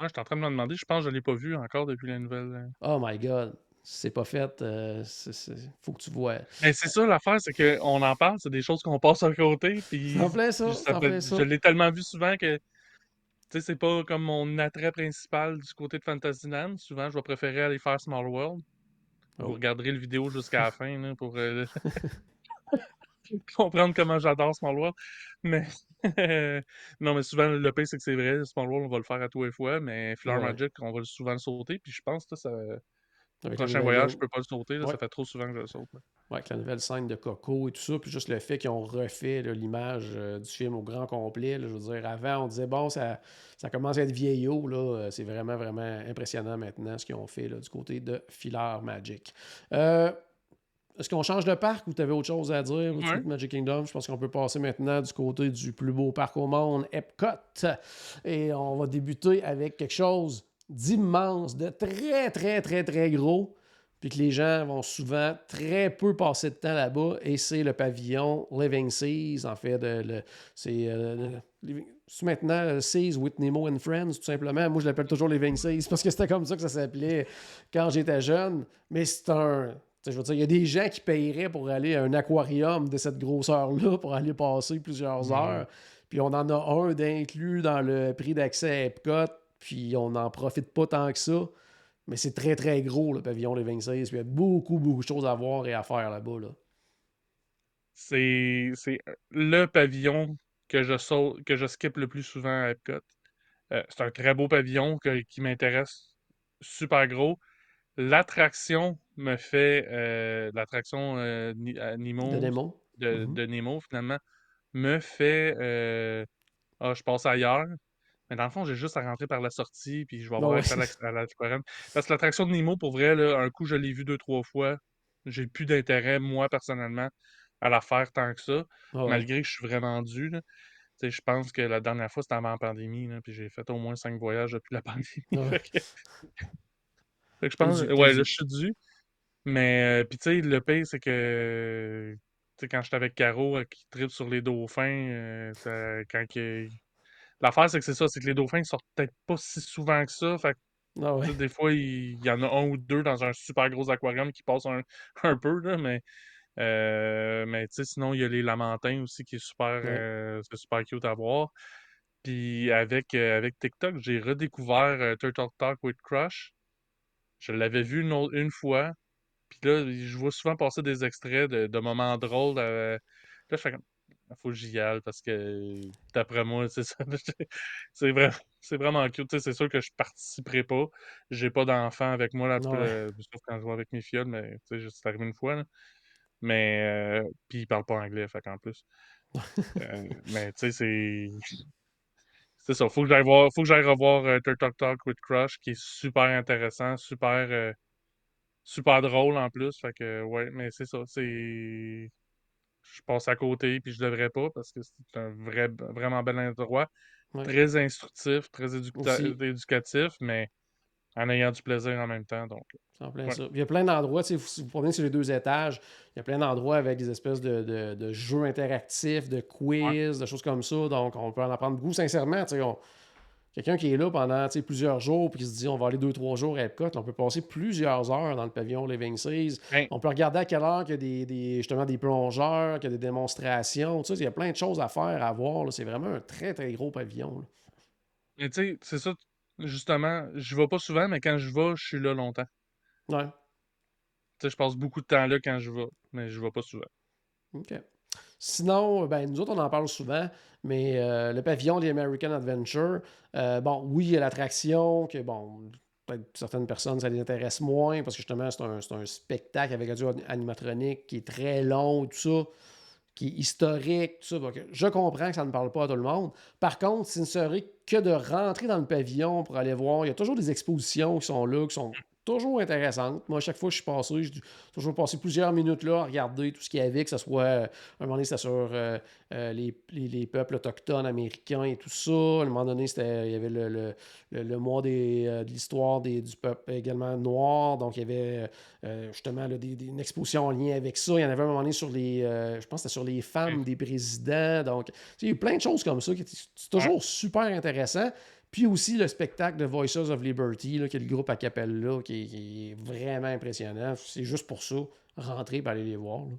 Moi, je suis en train de me demander, je pense que je l'ai pas vu encore depuis la nouvelle. euh. Oh my god, c'est pas fait, euh, c'est- c'est- faut que tu vois. Mais c'est ça l'affaire, c'est qu'on en parle, c'est des choses qu'on passe à côté, puis Ça en plaît ça, ça en je l'ai tellement vu souvent que tu sais, c'est pas comme mon attrait principal du côté de Fantasyland. Souvent, je vais préférer aller faire Small World. Vous Oh. regarderez le vidéo jusqu'à la fin là, pour euh, comprendre comment j'adore Small World. Mais non, mais souvent, le pire, c'est que c'est vrai, Small World, on va le faire à tous les fois, mais Flower Ouais. Magic, on va souvent le sauter. Puis je pense que ça, le Avec prochain nouvelle voyage, ligne. je peux pas le sauter. là, Ouais. Ça fait trop souvent que je le saute. là. Ouais, avec la nouvelle scène de Coco et tout ça, puis juste le fait qu'ils ont refait l'image euh, du film au grand complet. là, je veux dire, avant, on disait, bon, ça, ça commence à être vieillot. Là, euh, c'est vraiment, vraiment impressionnant maintenant ce qu'ils ont fait là, du côté de Filar Magic. Euh, est-ce qu'on change de parc ou tu avais autre chose à dire? Ouais. Magic Kingdom? Je pense qu'on peut passer maintenant du côté du plus beau parc au monde, Epcot. Et on va débuter avec quelque chose d'immense, de très, très, très, très gros. puis que les gens vont souvent très peu passer de temps là-bas, et c'est le pavillon Living Seas, en fait, c'est euh, maintenant Seas with Nemo and Friends, tout simplement. Moi, je l'appelle toujours Living Seas, parce que c'était comme ça que ça s'appelait quand j'étais jeune, mais c'est un... Je veux dire, il y a des gens qui paieraient pour aller à un aquarium de cette grosseur-là, pour aller passer plusieurs heures. Puis on en a un d'inclus dans le prix d'accès à Epcot, puis on n'en profite pas tant que ça. Mais c'est très, très gros, le pavillon Les 26. Puis il y a beaucoup, beaucoup de choses à voir et à faire là-bas. Là. C'est c'est le pavillon que je saute, que je skip le plus souvent à Epcot. Euh, c'est un très beau pavillon que- qui m'intéresse, super gros. L'attraction me fait euh, l'attraction euh, Ni- à Nemo De Nemo. de, Mhm. de Nemo finalement me fait euh, ah je passe ailleurs. Mais dans le fond, j'ai juste à rentrer par la sortie, puis je vais avoir Ouais. accès à la- à l'aquarium. Parce que l'attraction de Nemo, pour vrai, là, un coup, je l'ai vu deux, trois fois. J'ai plus d'intérêt, moi, personnellement, à la faire tant que ça, Ah ouais. malgré que je suis vraiment dû. là. Je pense que la dernière fois, c'était avant la pandémie, là, puis j'ai fait au moins cinq voyages depuis la pandémie. Ouais. Fait que, je pense, ouais, là, je suis dû. Mais, euh, puis tu sais, le pire, c'est que, tu sais, quand j'étais avec Caro, euh, qui tripe sur les dauphins, euh, ça- quand que... L'affaire, c'est que c'est ça, c'est que les dauphins, ils sortent peut-être pas si souvent que ça. Fait que, Ah tu ouais. sais, des fois, il, il y en a un ou deux dans un super gros aquarium qui passent un, un peu, là, mais, euh, mais tu sais, sinon, il y a les lamantins aussi qui est super, Ouais. euh, c'est super cute à voir. Puis avec, euh, avec TikTok, j'ai redécouvert euh, Turtle Talk with Crush. Je l'avais vu une, autre- une fois. Puis là, je vois souvent passer des extraits de, de moments drôles. euh, Là, je fais comme, il faut que j'y aille parce que, d'après moi, c'est ça. C'est vrai, c'est vraiment cute. C'est sûr que je participerai pas. J'ai pas d'enfant avec moi, là, Ah euh, sauf quand je vais avec mes filles, mais c'est arrivé une fois. là. Mais, euh, puis ils parlent pas anglais, fait qu'en plus. Euh, mais tu sais, c'est. C'est ça. Faut que j'aille voir, faut que j'aille revoir euh, Turtle Talk with Crush, qui est super intéressant, super, euh, super drôle en plus. Fait que, ouais, mais c'est ça. C'est. Je passe à côté, puis je devrais pas, parce que c'est un vrai, vraiment bel endroit. Ouais. Très instructif, très éducatif, mais en ayant du plaisir en même temps. Donc, Ouais. ça. Il y a plein d'endroits, si vous promenez sur les deux étages, il y a plein d'endroits avec des espèces de, de- de jeux interactifs, de quiz, de choses comme ça. Donc, on peut en apprendre beaucoup. Sincèrement, on- quelqu'un qui est là pendant plusieurs jours puis qui se dit on va aller deux, trois jours à Epcot, on peut passer plusieurs heures dans le pavillon Living Seas. Ben- On peut regarder à quelle heure qu'il y a des, des- justement des plongeurs, qu'il y a des démonstrations. Il y a plein de choses à faire, à voir. C'est vraiment un très, très gros pavillon. là. mais tu sais, c'est ça, justement, je vais pas souvent, mais quand je vais, je suis là longtemps. Ouais. Tu sais, je passe beaucoup de temps là quand je vais, mais je vais pas souvent. OK. Sinon, ben, nous autres, on en parle souvent, mais euh, le pavillon des American Adventure, euh, bon, oui, il y a l'attraction, que bon, peut-être certaines personnes, ça les intéresse moins, parce que justement, c'est un, c'est un spectacle avec un duo animatronique qui est très long, tout ça, qui est historique, tout ça. Donc, je comprends que ça ne parle pas à tout le monde. Par contre, ce ne serait que de rentrer dans le pavillon pour aller voir. Il y a toujours des expositions qui sont là, qui sont toujours intéressantes. Moi, à chaque fois que je suis passé, j'ai toujours passé plusieurs minutes là à regarder tout ce qu'il y avait, que ce soit, euh, un moment donné, c'était sur euh, euh, les, les- les peuples autochtones américains et tout ça. À un moment donné, c'était, il y avait le, le- le- le mois des, de l'histoire des- du peuple également noir. Donc, il y avait justement là, des- des- une exposition en lien avec ça. Il y en avait un moment donné sur les, je pense que c'était sur les femmes des présidents. Donc, il y a eu plein de choses comme ça qui étaient c'est toujours super intéressant. Puis aussi le spectacle de Voices of Liberty, là, qui est le groupe à Capella, qui, est- qui est vraiment impressionnant. C'est juste pour ça, rentrer et aller les voir. là.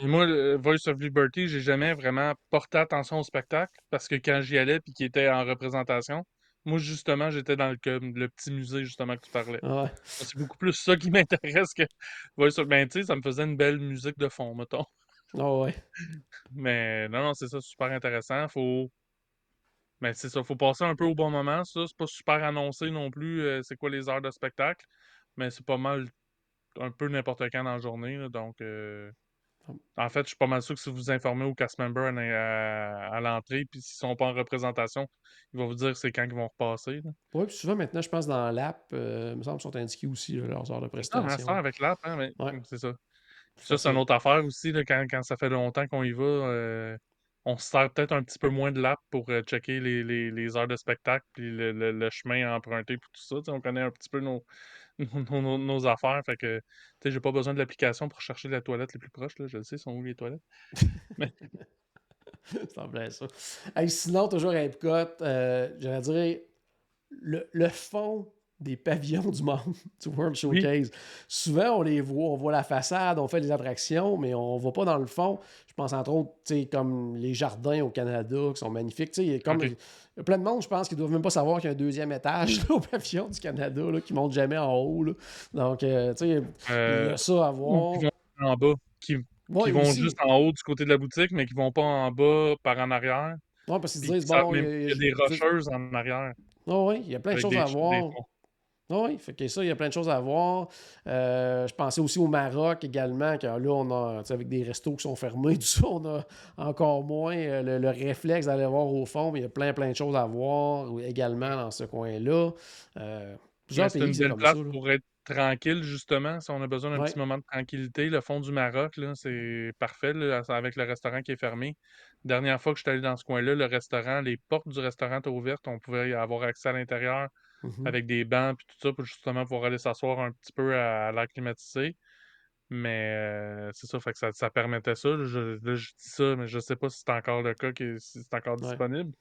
Et moi, le Voice of Liberty, j'ai jamais vraiment porté attention au spectacle parce que quand j'y allais puis qu'il était en représentation, moi, justement, j'étais dans le, petit musée, justement, que tu parlais. Ah ouais. C'est beaucoup plus ça qui m'intéresse que Voice of... Ben, ça me faisait une belle musique de fond, mettons. Ah ouais. Mais non, non, c'est ça, super intéressant. Faut... Mais c'est ça, faut passer un peu au bon moment, ça. C'est pas super annoncé non plus, euh, c'est quoi les heures de spectacle. Mais c'est pas mal un peu n'importe quand dans la journée, là, donc... euh, En fait, je suis pas mal sûr que si vous informez au cast member à, à- à l'entrée, puis s'ils sont pas en représentation, il va vous dire c'est quand ils vont repasser. Oui, puis souvent maintenant, je pense dans l'app, euh, il me semble qu'ils sont indiqués aussi là, leurs heures de Ah, à prestation. avec l'app, hein, mais Ouais. c'est ça. Ça, c'est une autre affaire aussi, là, quand, quand ça fait longtemps qu'on y va, euh, on se sert peut-être un petit peu moins de l'app pour euh, checker les, les- les heures de spectacle, puis le, le- le chemin à emprunter, puis tout ça. On connaît un petit peu nos, nos, nos- nos affaires. Fait que, tu sais, j'ai pas besoin de l'application pour chercher la toilette les plus proches. Là. Je le sais, sont où les toilettes? Mais plein ça. Hey, sinon, toujours à Epcot, euh, j'allais dire le, le fond des pavillons du monde, du World oui, Showcase. Souvent, on les voit, on voit la façade, on fait les attractions, mais on ne va pas dans le fond. Je pense entre autres, tu sais, comme les jardins au Canada qui sont magnifiques. Il y a comme, il ok. y a plein de monde, je pense, qui ne doivent même pas savoir qu'il y a un deuxième étage là, au pavillon du Canada là, qui monte jamais en haut. là. Donc, euh, tu sais, il y Euh, a ça à voir. en bas, qui, vont aussi. juste en haut du côté de la boutique, mais qui vont pas en bas par en arrière. Ouais, parce qu'ils disent, bon, il y a, des rocheuses en arrière Ah oui, il y a plein de choses des, à voir. Ah oui, fait que ça, il y a plein de choses à voir. Euh, je pensais aussi au Maroc également, car là, on a, avec des restos qui sont fermés, tout ça, on a encore moins euh, le, le réflexe d'aller voir au fond, mais il y a plein, plein de choses à voir également dans ce coin-là. Euh, c'est pays, une belle ça, place pour être tranquille, justement. Si on a besoin d'un Ouais. petit moment de tranquillité, le fond du Maroc, c'est parfait là, avec le restaurant qui est fermé. Dernière fois que je suis allé dans ce coin-là, le restaurant, les portes du restaurant étaient ouvertes. On pouvait avoir accès à l'intérieur Mhm. avec des bancs puis tout ça pour justement pouvoir aller s'asseoir un petit peu à, à l'air climatisé. Mais euh, c'est ça, fait que ça, ça permettait ça. Là, je, là, je dis ça, mais je sais pas si c'est encore le cas, que, si c'est encore Ouais. disponible.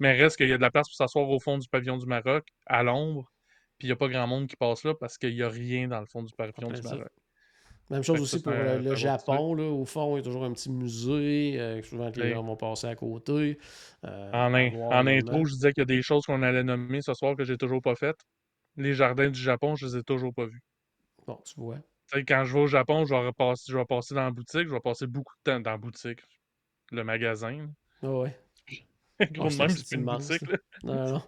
Mais reste qu'il y a de la place pour s'asseoir au fond du pavillon du Maroc, à l'ombre. Puis il n'y a pas grand monde qui passe là parce qu'il n'y a rien dans le fond du pavillon plein du ça. Maroc. Même chose ça, aussi pour le, un. Japon, là, au fond, il y a toujours un petit musée, euh, souvent que les gens vont passer à côté, euh, en, in- intro, je disais qu'il y a des choses qu'on allait nommer ce soir que j'ai toujours pas faites. Les jardins du Japon, je les ai toujours pas vus. Bon, tu vois. Quand je vais au Japon, je vais, repasser, je vais passer dans la boutique, je vais passer beaucoup de temps dans la boutique, le magasin. Ah ouais. Gros de c'est même, une boutique. Là. Non, non.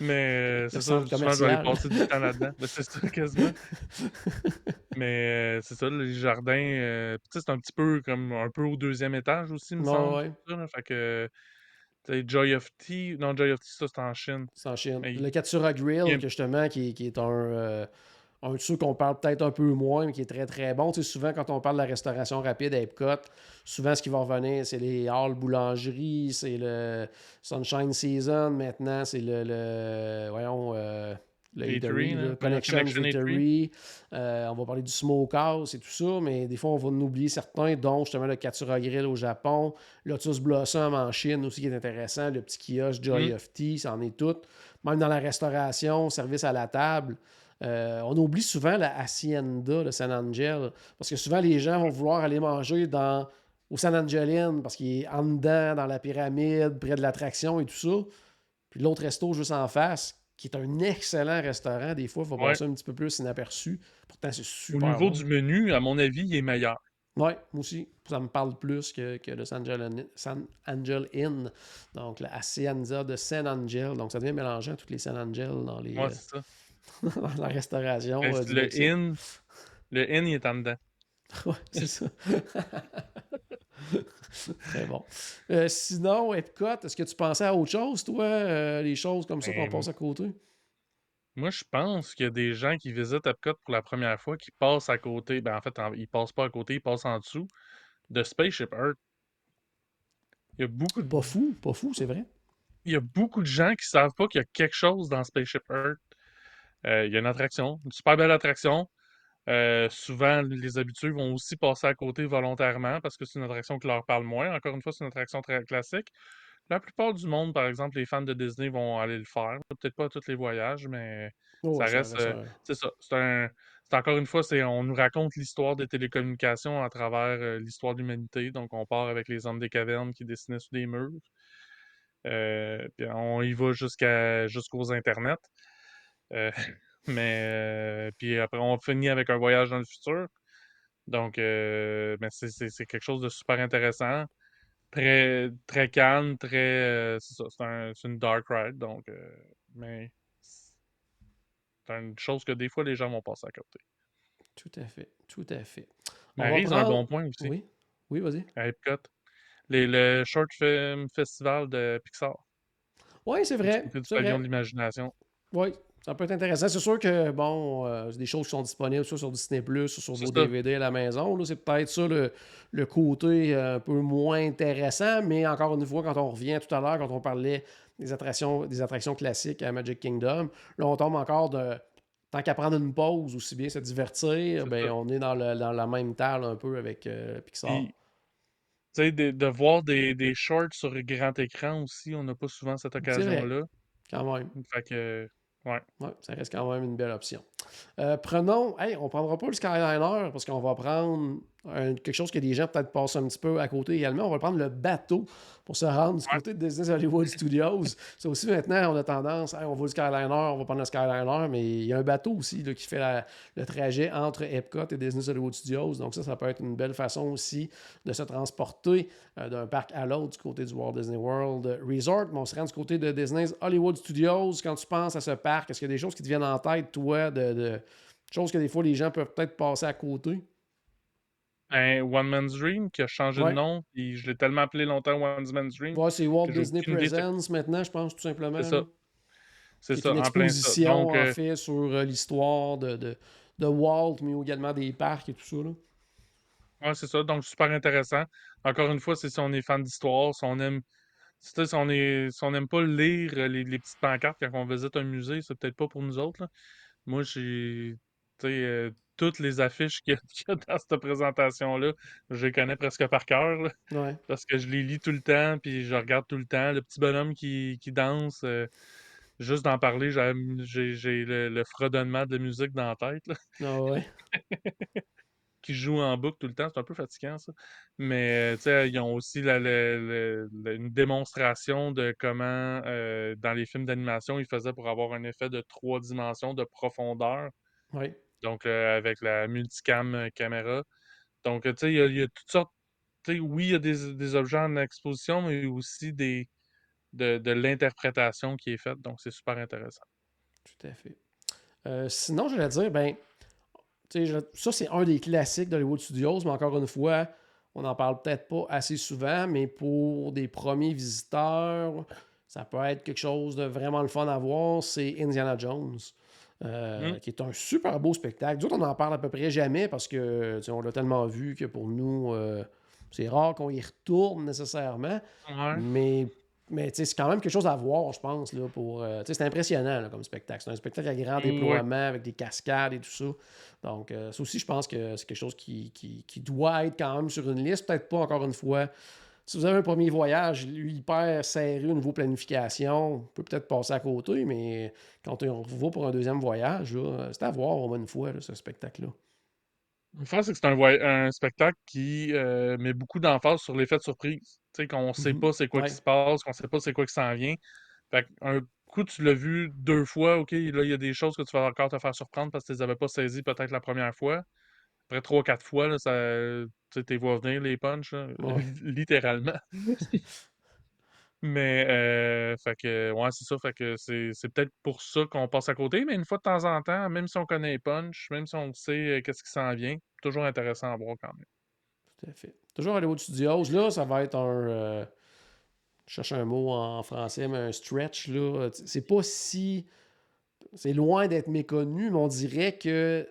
Mais euh, c'est ça, je vais aller commercial. passer du temps là-dedans. Ben, c'est ça, quasiment. Mais euh, c'est ça, les jardins, euh, c'est un petit peu comme un peu au deuxième étage aussi, me semble. ouais. tout ça, là. Fait que, Joy of Tea, non, Joy of Tea, ça, c'est en Chine. C'est en Chine. Mais Le Katsura Grill, il que justement, qui, qui est un, euh, un de ceux qu'on parle peut-être un peu moins, mais qui est très très bon. Tu sais, souvent, quand on parle de la restauration rapide à Epcot, souvent ce qui va revenir, c'est les halls boulangerie, c'est le Sunshine Season. Maintenant, c'est le, le- Voyons. euh, le Eatery, là. Connection Eatery. Euh, on va parler du Smokehouse et tout ça, mais des fois, on va en oublier certains, dont justement le Katsura Grill au Japon, Lotus Blossom en Chine aussi qui est intéressant, le petit kiosque Joy Mm. of Tea, ça en est tout. Même dans la restauration, service à la table. Euh, on oublie souvent la Hacienda de San Angel, parce que souvent les gens vont vouloir aller manger dans, au San Angelin, parce qu'il est en dedans, dans la pyramide, près de l'attraction et tout ça. Puis l'autre resto juste en face, qui est un excellent restaurant, des fois, il va Ouais. passer un petit peu plus inaperçu. Pourtant, c'est Au super niveau bon. du menu, à mon avis, il est meilleur. Oui, moi aussi. Ça me parle plus que, que le San Angel, San Angel Inn. Donc, la Hacienda de San Angel. Donc, ça devient mélangeant, toutes les San Angel dans, les, Ouais, c'est ça. la restauration. Ben, euh, du le Mexique. in, le in, il est en dedans. Ouais, c'est ça. Très bon. Euh, sinon, Epcot, est-ce que tu pensais à autre chose, toi? euh, les choses comme ça qu'on Ben, passe à côté? Moi, je pense qu'il y a des gens qui visitent Epcot pour la première fois qui passent à côté. Ben, en fait, en- ils passent pas à côté, ils passent en dessous de Spaceship Earth. Il y a beaucoup de, Pas fou, pas fou, c'est vrai. il y a beaucoup de gens qui savent pas qu'il y a quelque chose dans Spaceship Earth. Euh, il y a une attraction, une super belle attraction. Euh, souvent, les habitués vont aussi passer à côté volontairement parce que c'est une attraction qui leur parle moins. Encore une fois, c'est une attraction très classique. La plupart du monde, par exemple, les fans de Disney vont aller le faire. Peut-être pas à tous les voyages, mais Oh, ça reste. euh, c'est ça. C'est un. Encore une fois, on nous raconte l'histoire des télécommunications à travers euh, l'histoire de l'humanité. Donc, on part avec les hommes des cavernes qui dessinaient sur des murs. Puis on y va jusqu'à jusqu'aux internets. Euh, mais euh, puis après, on finit avec un voyage dans le futur. Donc, euh, mais c'est quelque chose de super intéressant. Très, très calme, très. c'est ça, c'est un- c'est une dark ride. Donc, mais c'est une chose que des fois les gens vont passer à côté. Tout à fait, tout à fait. On Maryse a un prendre... bon point aussi Oui, oui, vas-y. à Epcot. Les- le Short Film Festival de Pixar. Oui, c'est vrai, du c'est pavillon de l'imagination? Oui, ça peut être intéressant. C'est sûr que, bon, euh, c'est des choses qui sont disponibles soit sur Disney+, ou sur vos. DVD à la maison. là. C'est peut-être ça le, le côté euh, un peu moins intéressant, mais encore une fois, quand on revient tout à l'heure, quand on parlait des attractions, des attractions classiques à Magic Kingdom, là, on tombe encore de tant qu'à prendre une pause, aussi bien se divertir, ben, on est dans, le, dans la même table un peu avec euh, Pixar. Tu sais, de, de, voir des, des shorts sur grand écran aussi, on n'a pas souvent cette occasion-là. Quand même. Fait que, ouais. ouais. Ça reste quand même une belle option. Euh, prenons, hey, on prendra pas le Skyliner parce qu'on va prendre quelque chose que des gens peut-être passent un petit peu à côté également. On va prendre le bateau pour se rendre du côté de Disney Hollywood Studios. Ça aussi, maintenant, on a tendance, on va au Skyliner, on va prendre le Skyliner, mais il y a un bateau aussi qui fait le trajet entre Epcot et Disney Hollywood Studios. Donc ça, ça peut être une belle façon aussi de se transporter euh, d'un parc à l'autre du côté du Walt Disney World Resort. Mais on se rend du côté de Disney Hollywood Studios. Quand tu penses à ce parc, est-ce qu'il y a des choses qui te viennent en tête, toi, de, de choses que des fois les gens peuvent peut-être passer à côté? un One Man's Dream qui a changé de nom. Et je l'ai tellement appelé longtemps One Man's Dream. Ouais, c'est Walt Disney Presents maintenant, je pense, tout simplement. C'est ça. C'est ça, une exposition, en euh, fait, sur euh, l'histoire de, de, de, Walt, mais également des parcs et tout ça. Là. Ouais, c'est ça. Donc, super intéressant. Encore une fois, c'est si on est fan d'histoire, si on aime. Si on est, si n'aime pas lire les, les, petites pancartes quand on visite un musée, c'est peut-être pas pour nous autres. Là. Moi, j'ai. Tu sais, euh, toutes les affiches qu'il y, a dans cette présentation-là, je les connais presque par cœur. Parce que je les lis tout le temps, puis je regarde tout le temps. Le petit bonhomme qui, danse, euh, juste d'en parler, j'ai le, fredonnement de musique dans la tête. Ah ouais. qui joue en boucle tout le temps. C'est un peu fatigant, ça. Mais, tu sais, ils ont aussi une démonstration de comment, euh, dans les films d'animation, ils faisaient pour avoir un effet de trois dimensions de profondeur. Oui donc avec la multicam euh, caméra. Donc, tu sais, il y, a toutes sortes. oui, il y a des, objets en exposition, mais aussi des, de, l'interprétation qui est faite. Donc, c'est super intéressant. Tout à fait. Euh, sinon, je voulais dire, ben, ça, c'est un des classiques d'Hollywood Studios, mais encore une fois, on n'en parle peut-être pas assez souvent, mais pour des premiers visiteurs, ça peut être quelque chose de vraiment le fun à voir, c'est Indiana Jones. Euh, mm. qui est un super beau spectacle. D'autres, on n'en parle à peu près jamais parce que on l'a tellement vu que pour nous, euh, c'est rare qu'on y retourne nécessairement. Mais, mais c'est quand même quelque chose à voir, je pense. Là, pour, euh, c'est impressionnant comme spectacle. C'est un spectacle à grand déploiement avec des cascades et tout ça. Donc, ça aussi, je pense que c'est quelque chose qui, qui, qui, doit être quand même sur une liste. Peut-être pas encore une fois si vous avez un premier voyage, hyper serré au niveau planification, on peut peut-être passer à côté, mais quand on va pour un deuxième voyage, c'est à voir au moins une fois, ce spectacle-là. Le fait, c'est que c'est un, spectacle qui euh, met beaucoup d'emphase sur l'effet de surprise. Tu sais, qu'on ne sait mhm. pas c'est quoi qui se passe, qu'on ne sait pas c'est quoi qui s'en vient. Fait un coup, tu l'as vu deux fois, OK, là, il y a des choses que tu vas encore te faire surprendre parce que tu les avais pas saisies peut-être la première fois après trois, quatre fois, là, ça, tu t'es vois venir les punchs, littéralement. mais, euh, fait que, ouais, c'est ça. Fait que c'est, peut-être pour ça qu'on passe à côté, mais une fois de temps en temps, même si on connaît les punch, même si on sait euh, qu'est-ce qui s'en vient, toujours intéressant à voir quand même. Tout à fait. Toujours Studios, là, ça va être un. Euh, je cherche un mot en français, mais un stretch, là. C'est pas si. C'est loin d'être méconnu, mais on dirait que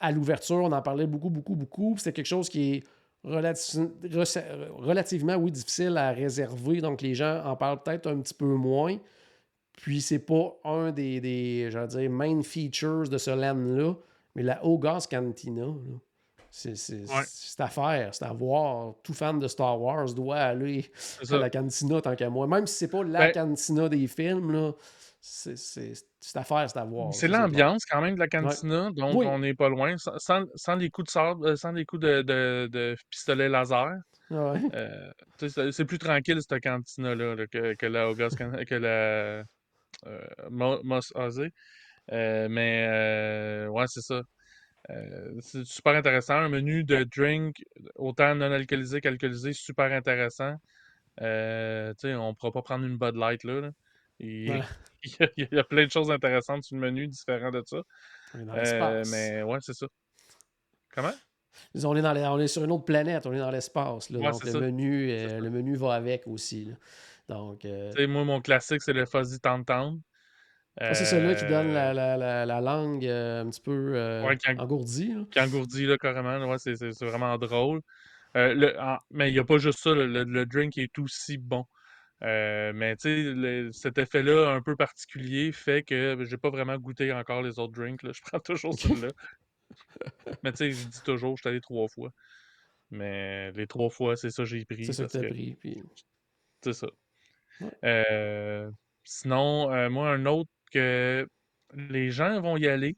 à l'ouverture, on en parlait beaucoup, beaucoup, beaucoup. C'est quelque chose qui est relativement, oui, difficile à réserver. Donc, les gens en parlent peut-être un petit peu moins. Puis, c'est pas un des, des dire, main features de ce land-là. Mais la Hogarth Cantina, c'est à faire, c'est à voir. Tout fan de Star Wars doit aller à la cantina tant qu'à moi. Même si c'est pas la ben cantina des films, là, c'est à faire, c'est à voir. C'est l'ambiance quand même de la cantina, donc on n'est pas loin. Sans, sans, les coups de sable, euh, sans les coups de, de, de pistolet laser. Euh, c'est plus tranquille cette cantina-là que, que, la que la euh, Moss euh, mais ouais, c'est ça. C'est super intéressant. Un menu de drink, autant non alcoolisé qu'alcoolisé, super intéressant. on ne pourra pas prendre une Bud Light là. là. Il, y a, plein de choses intéressantes sur le menu, différent de ça. Euh, mais ouais, c'est ça. Comment? On est, dans on est sur une autre planète, on est dans l'espace. donc le menu, euh, le menu va avec aussi. Donc, euh... moi, mon classique, c'est le Fuzzy Tam. Ah, c'est celui-là qui donne la, la, la, la langue euh, un petit peu ouais, qui engourdie. Qui engourdit là, carrément. Ouais, c'est vraiment drôle. Le, mais il n'y a pas juste ça. Le, le, drink est aussi bon. Euh, mais tu sais, cet effet-là un peu particulier fait que j'ai pas vraiment goûté encore les autres drinks. là. Je prends toujours celui-là. Mais tu sais, je dis toujours, je suis allé trois fois. Mais les trois fois, c'est ça que j'ai pris. C'est ça que t'as pris. Puis... c'est ça. Ouais. Euh, sinon, euh, moi, un autre que les gens vont y aller,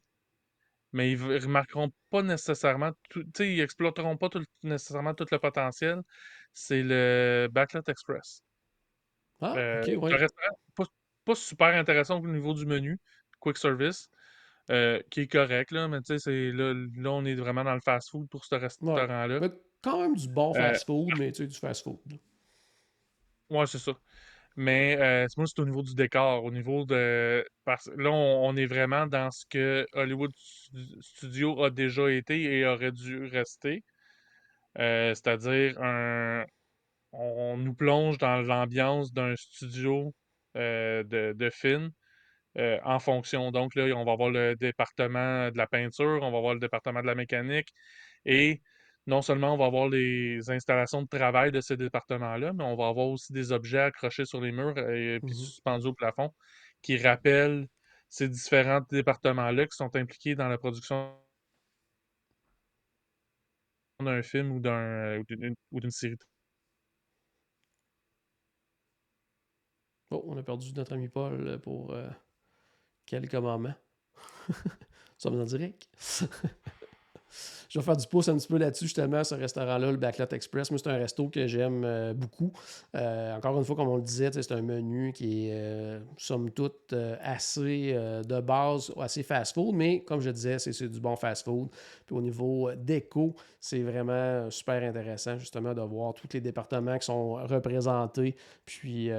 mais ils v- remarqueront pas nécessairement, tout, ils exploiteront pas tout- nécessairement tout le potentiel, c'est le Backlot Express. Ah, Euh, ok, ouais. pas, pas super intéressant au niveau du menu, quick service, euh, qui est correct, là, mais tu sais, là, là, on est vraiment dans le fast-food pour ce Ouais. restaurant-là. Mais quand même du bon Euh, fast-food, mais tu sais, du fast-food. Ouais, c'est ça. Mais euh, moi, c'est au niveau du décor, au niveau de... Parce... Là, on, est vraiment dans ce que Hollywood Stu- Studio a déjà été et aurait dû rester. Euh, c'est-à-dire, un... on nous plonge dans l'ambiance d'un studio euh, de, de film euh, en fonction. Donc, là, on va avoir le département de la peinture, on va avoir le département de la mécanique et non seulement on va avoir les installations de travail de ces départements-là, mais on va avoir aussi des objets accrochés sur les murs et puis Mhm. suspendus au plafond qui rappellent ces différents départements-là qui sont impliqués dans la production d'un film ou d'un ou d'une série. Oh, on a perdu notre ami Paul euh, pour euh, quelques moments. Nous sommes en direct. Je vais faire du pouce un petit peu là-dessus, justement, ce restaurant-là, le Backlot Express. Moi, c'est un resto que j'aime euh, beaucoup. Euh, encore une fois, comme on le disait, c'est un menu qui est, euh, somme toute, assez de base, assez fast-food, mais comme je disais, c'est du bon fast-food. Puis au niveau déco, c'est vraiment super intéressant, justement, de voir tous les départements qui sont représentés. Puis,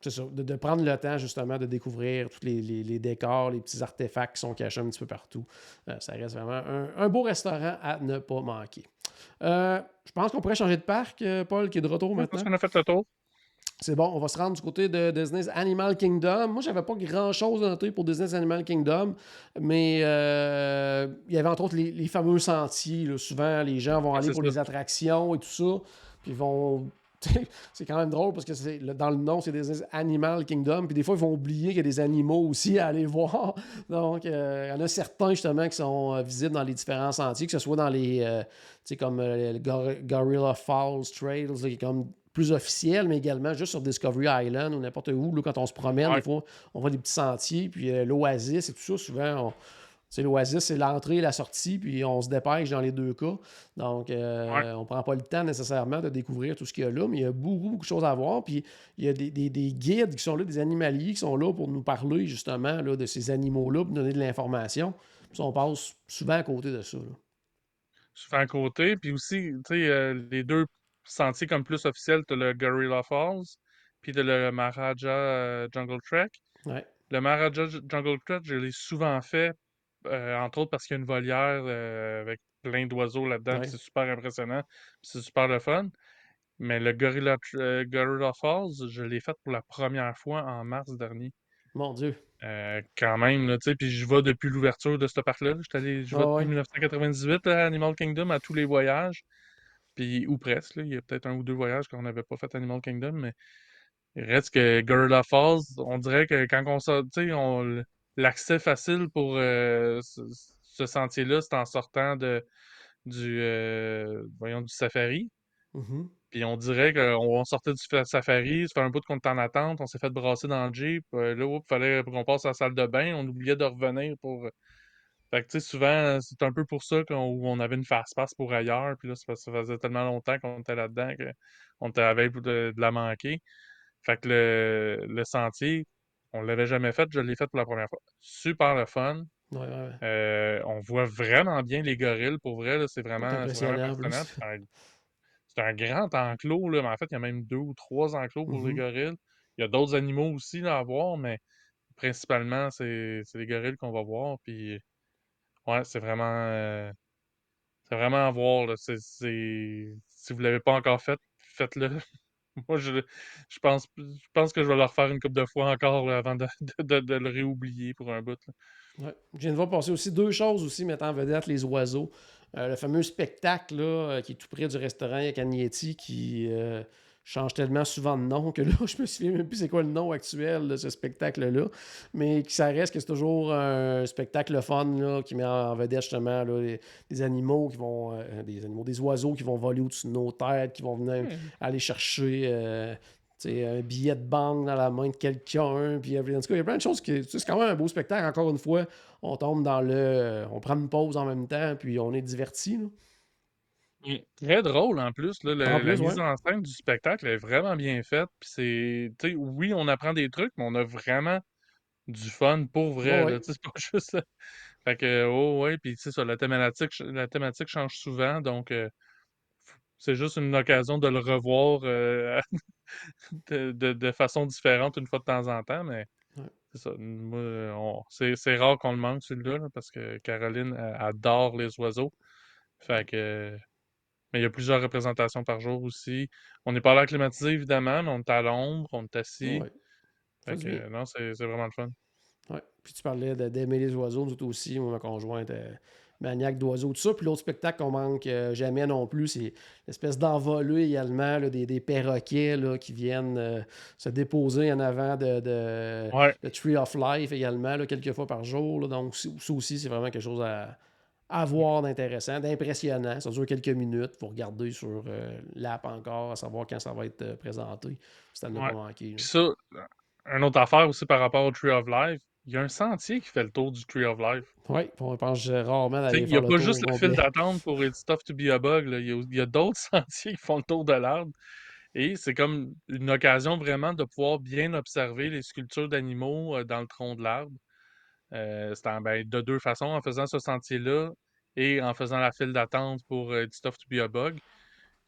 c'est de, prendre le temps, justement, de découvrir tous les, décors, les petits artefacts qui sont cachés un petit peu partout. Ça reste vraiment un beau restaurant à ne pas manquer. Euh, je pense qu'on pourrait changer de parc, euh, Paul, qui est de retour Je pense maintenant. qu'on a fait le tour. C'est bon, on va se rendre du côté de Disney's Animal Kingdom. Moi, j'avais pas grand-chose à noter pour Disney's Animal Kingdom, mais euh, il y avait entre autres les, les fameux sentiers. là. Souvent, les gens vont aller pour ça. les attractions et tout ça, puis vont... c'est quand même drôle parce que c'est dans le nom, c'est Disney's Animal Kingdom, puis des fois, ils vont oublier qu'il y a des animaux aussi à aller voir. Donc, euh, il y en a certains, justement, qui sont euh, visibles dans les différents sentiers, que ce soit dans les... euh, tu sais, comme le Gor- Gorilla Falls Trails, qui est comme plus officiel, mais également juste sur Discovery Island ou n'importe où, là, quand on se promène, Ouais. des fois, on voit des petits sentiers, puis l'oasis et tout ça, souvent, on- sais, l'oasis, c'est l'entrée et la sortie, puis on se dépêche dans les deux cas. Donc, euh, Ouais. on prend pas le temps nécessairement de découvrir tout ce qu'il y a là, mais il y a beaucoup, beaucoup de choses à voir. Puis, il y a des, des- des guides qui sont là, des animaliers qui sont là pour nous parler, justement, là, de ces animaux-là, pour nous donner de l'information. Puis, on passe souvent à côté de ça. là. souvent à côté. Puis aussi, tu sais, euh, les deux sentiers comme plus officiels, tu le Gorilla Falls, puis le Maharaja euh, Jungle Trek. Ouais. Le Maharaja Jungle Trek, je l'ai souvent fait, euh, entre autres parce qu'il y a une volière euh, avec plein d'oiseaux là-dedans, Ouais. c'est super impressionnant, c'est super le fun. Mais le Gorilla, euh, Gorilla Falls, je l'ai fait pour la première fois en mars dernier. Mon Dieu. Euh, quand même, là, tu sais, puis je vais depuis l'ouverture de ce parc-là. allé- Je vais Ah depuis ouais. 1998 à Animal Kingdom à tous les voyages. Puis, ou presque, là. Il y a peut-être un ou deux voyages qu'on n'avait pas fait à Animal Kingdom, mais il reste que Gorilla Falls, on dirait que quand on sort, tu sais, on, l'accès facile pour euh, ce, ce sentier-là, c'est en sortant de, du, euh, voyons, du safari. Mhm. Puis on dirait qu'on sortait du fa- safari, ça fait un bout qu'on était en attente, on s'est fait brasser dans le Jeep. euh, là, il fallait qu'on passe à la salle de bain, on oubliait de revenir pour. Fait que, tu sais, souvent, c'est un peu pour ça qu'on on avait une fast-pass pour ailleurs. Puis là, que ça faisait tellement longtemps qu'on était là-dedans qu'on était à la veille de, de la manquer. Fait que le, le sentier, on l'avait jamais fait, je l'ai fait pour la première fois. Super le fun. Ouais, ouais, ouais. Euh, on voit vraiment bien les gorilles. Pour vrai, c'est vraiment, c'est impressionnant, un- grand enclos, là, mais en fait, il y a même deux ou trois enclos pour les Mhm. gorilles. Il y a d'autres animaux aussi là, à voir, mais principalement, c'est les gorilles qu'on va voir. Puis, ouais, c'est vraiment, euh, c'est vraiment à voir. là. Si vous l'avez pas encore fait, faites-le. Moi, je, je pense, je pense que je vais le refaire une couple de fois encore avant de, de- le réoublier pour un bout. là. Ouais. Je viens de voir passer aussi deux choses aussi mettant en vedette les oiseaux. Euh, le fameux spectacle là, euh, qui est tout près du restaurant Yakanieti qui, euh, change tellement souvent de nom que là, je me souviens même plus c'est quoi le nom actuel de ce spectacle-là. Mais que ça reste que c'est toujours un spectacle fun là, qui met en vedette justement là, des, animaux qui vont. Euh, des animaux, des oiseaux qui vont voler au-dessus de nos têtes, qui vont venir aller chercher. Euh, un billet de banque dans la main de quelqu'un. Puis, en tout cas, il y a plein de choses qui. C'est quand même un beau spectacle. Encore une fois, on tombe dans le. On prend une pause en même temps, puis on est diverti. Très drôle en plus. Là, la, mise en scène du spectacle est vraiment bien faite. C'est. Oui, on apprend des trucs, mais on a vraiment du fun pour vrai. C'est pas juste. Fait que, oh, ouais, puis ça, la thématique, la thématique change souvent, donc euh, c'est juste une occasion de le revoir euh, de, façon différente une fois de temps en temps, mais c'est ça. c'est, rare qu'on le manque, celui-là, parce que Caroline adore les oiseaux. Fait que mais il y a plusieurs représentations par jour aussi. On n'est pas là climatisé, évidemment, mais on est à l'ombre, on est assis. non, c'est vraiment le fun. Ouais. Puis tu parlais d'aimer les oiseaux, nous aussi. Moi, ma conjointe est maniaque d'oiseaux, tout ça. Puis l'autre spectacle qu'on manque euh, jamais non plus, c'est l'espèce d'envolée également des, perroquets qui viennent euh, se déposer en avant de, de, Tree of Life également, quelques fois par jour. Donc, ça aussi, c'est vraiment quelque chose à, avoir d'intéressant, d'impressionnant. Ça dure quelques minutes. Il faut regarder sur euh, l'app encore, à savoir quand ça va être euh, présenté. C'est à ne pas manquer. Puis ça, une autre affaire aussi par rapport au Tree of Life, il y a un sentier qui fait le tour du Tree of Life. Oui, on pense rarement d'aller Il n'y a pas juste le fil d'attente pour It's Tough to be a Bug. Il y a, d'autres sentiers qui font le tour de l'arbre. Et c'est comme une occasion vraiment de pouvoir bien observer les sculptures d'animaux euh, dans le tronc de l'arbre. Euh, c'était ben, de deux façons, en faisant ce sentier-là et en faisant la file d'attente pour euh, Stuff to be a Bug.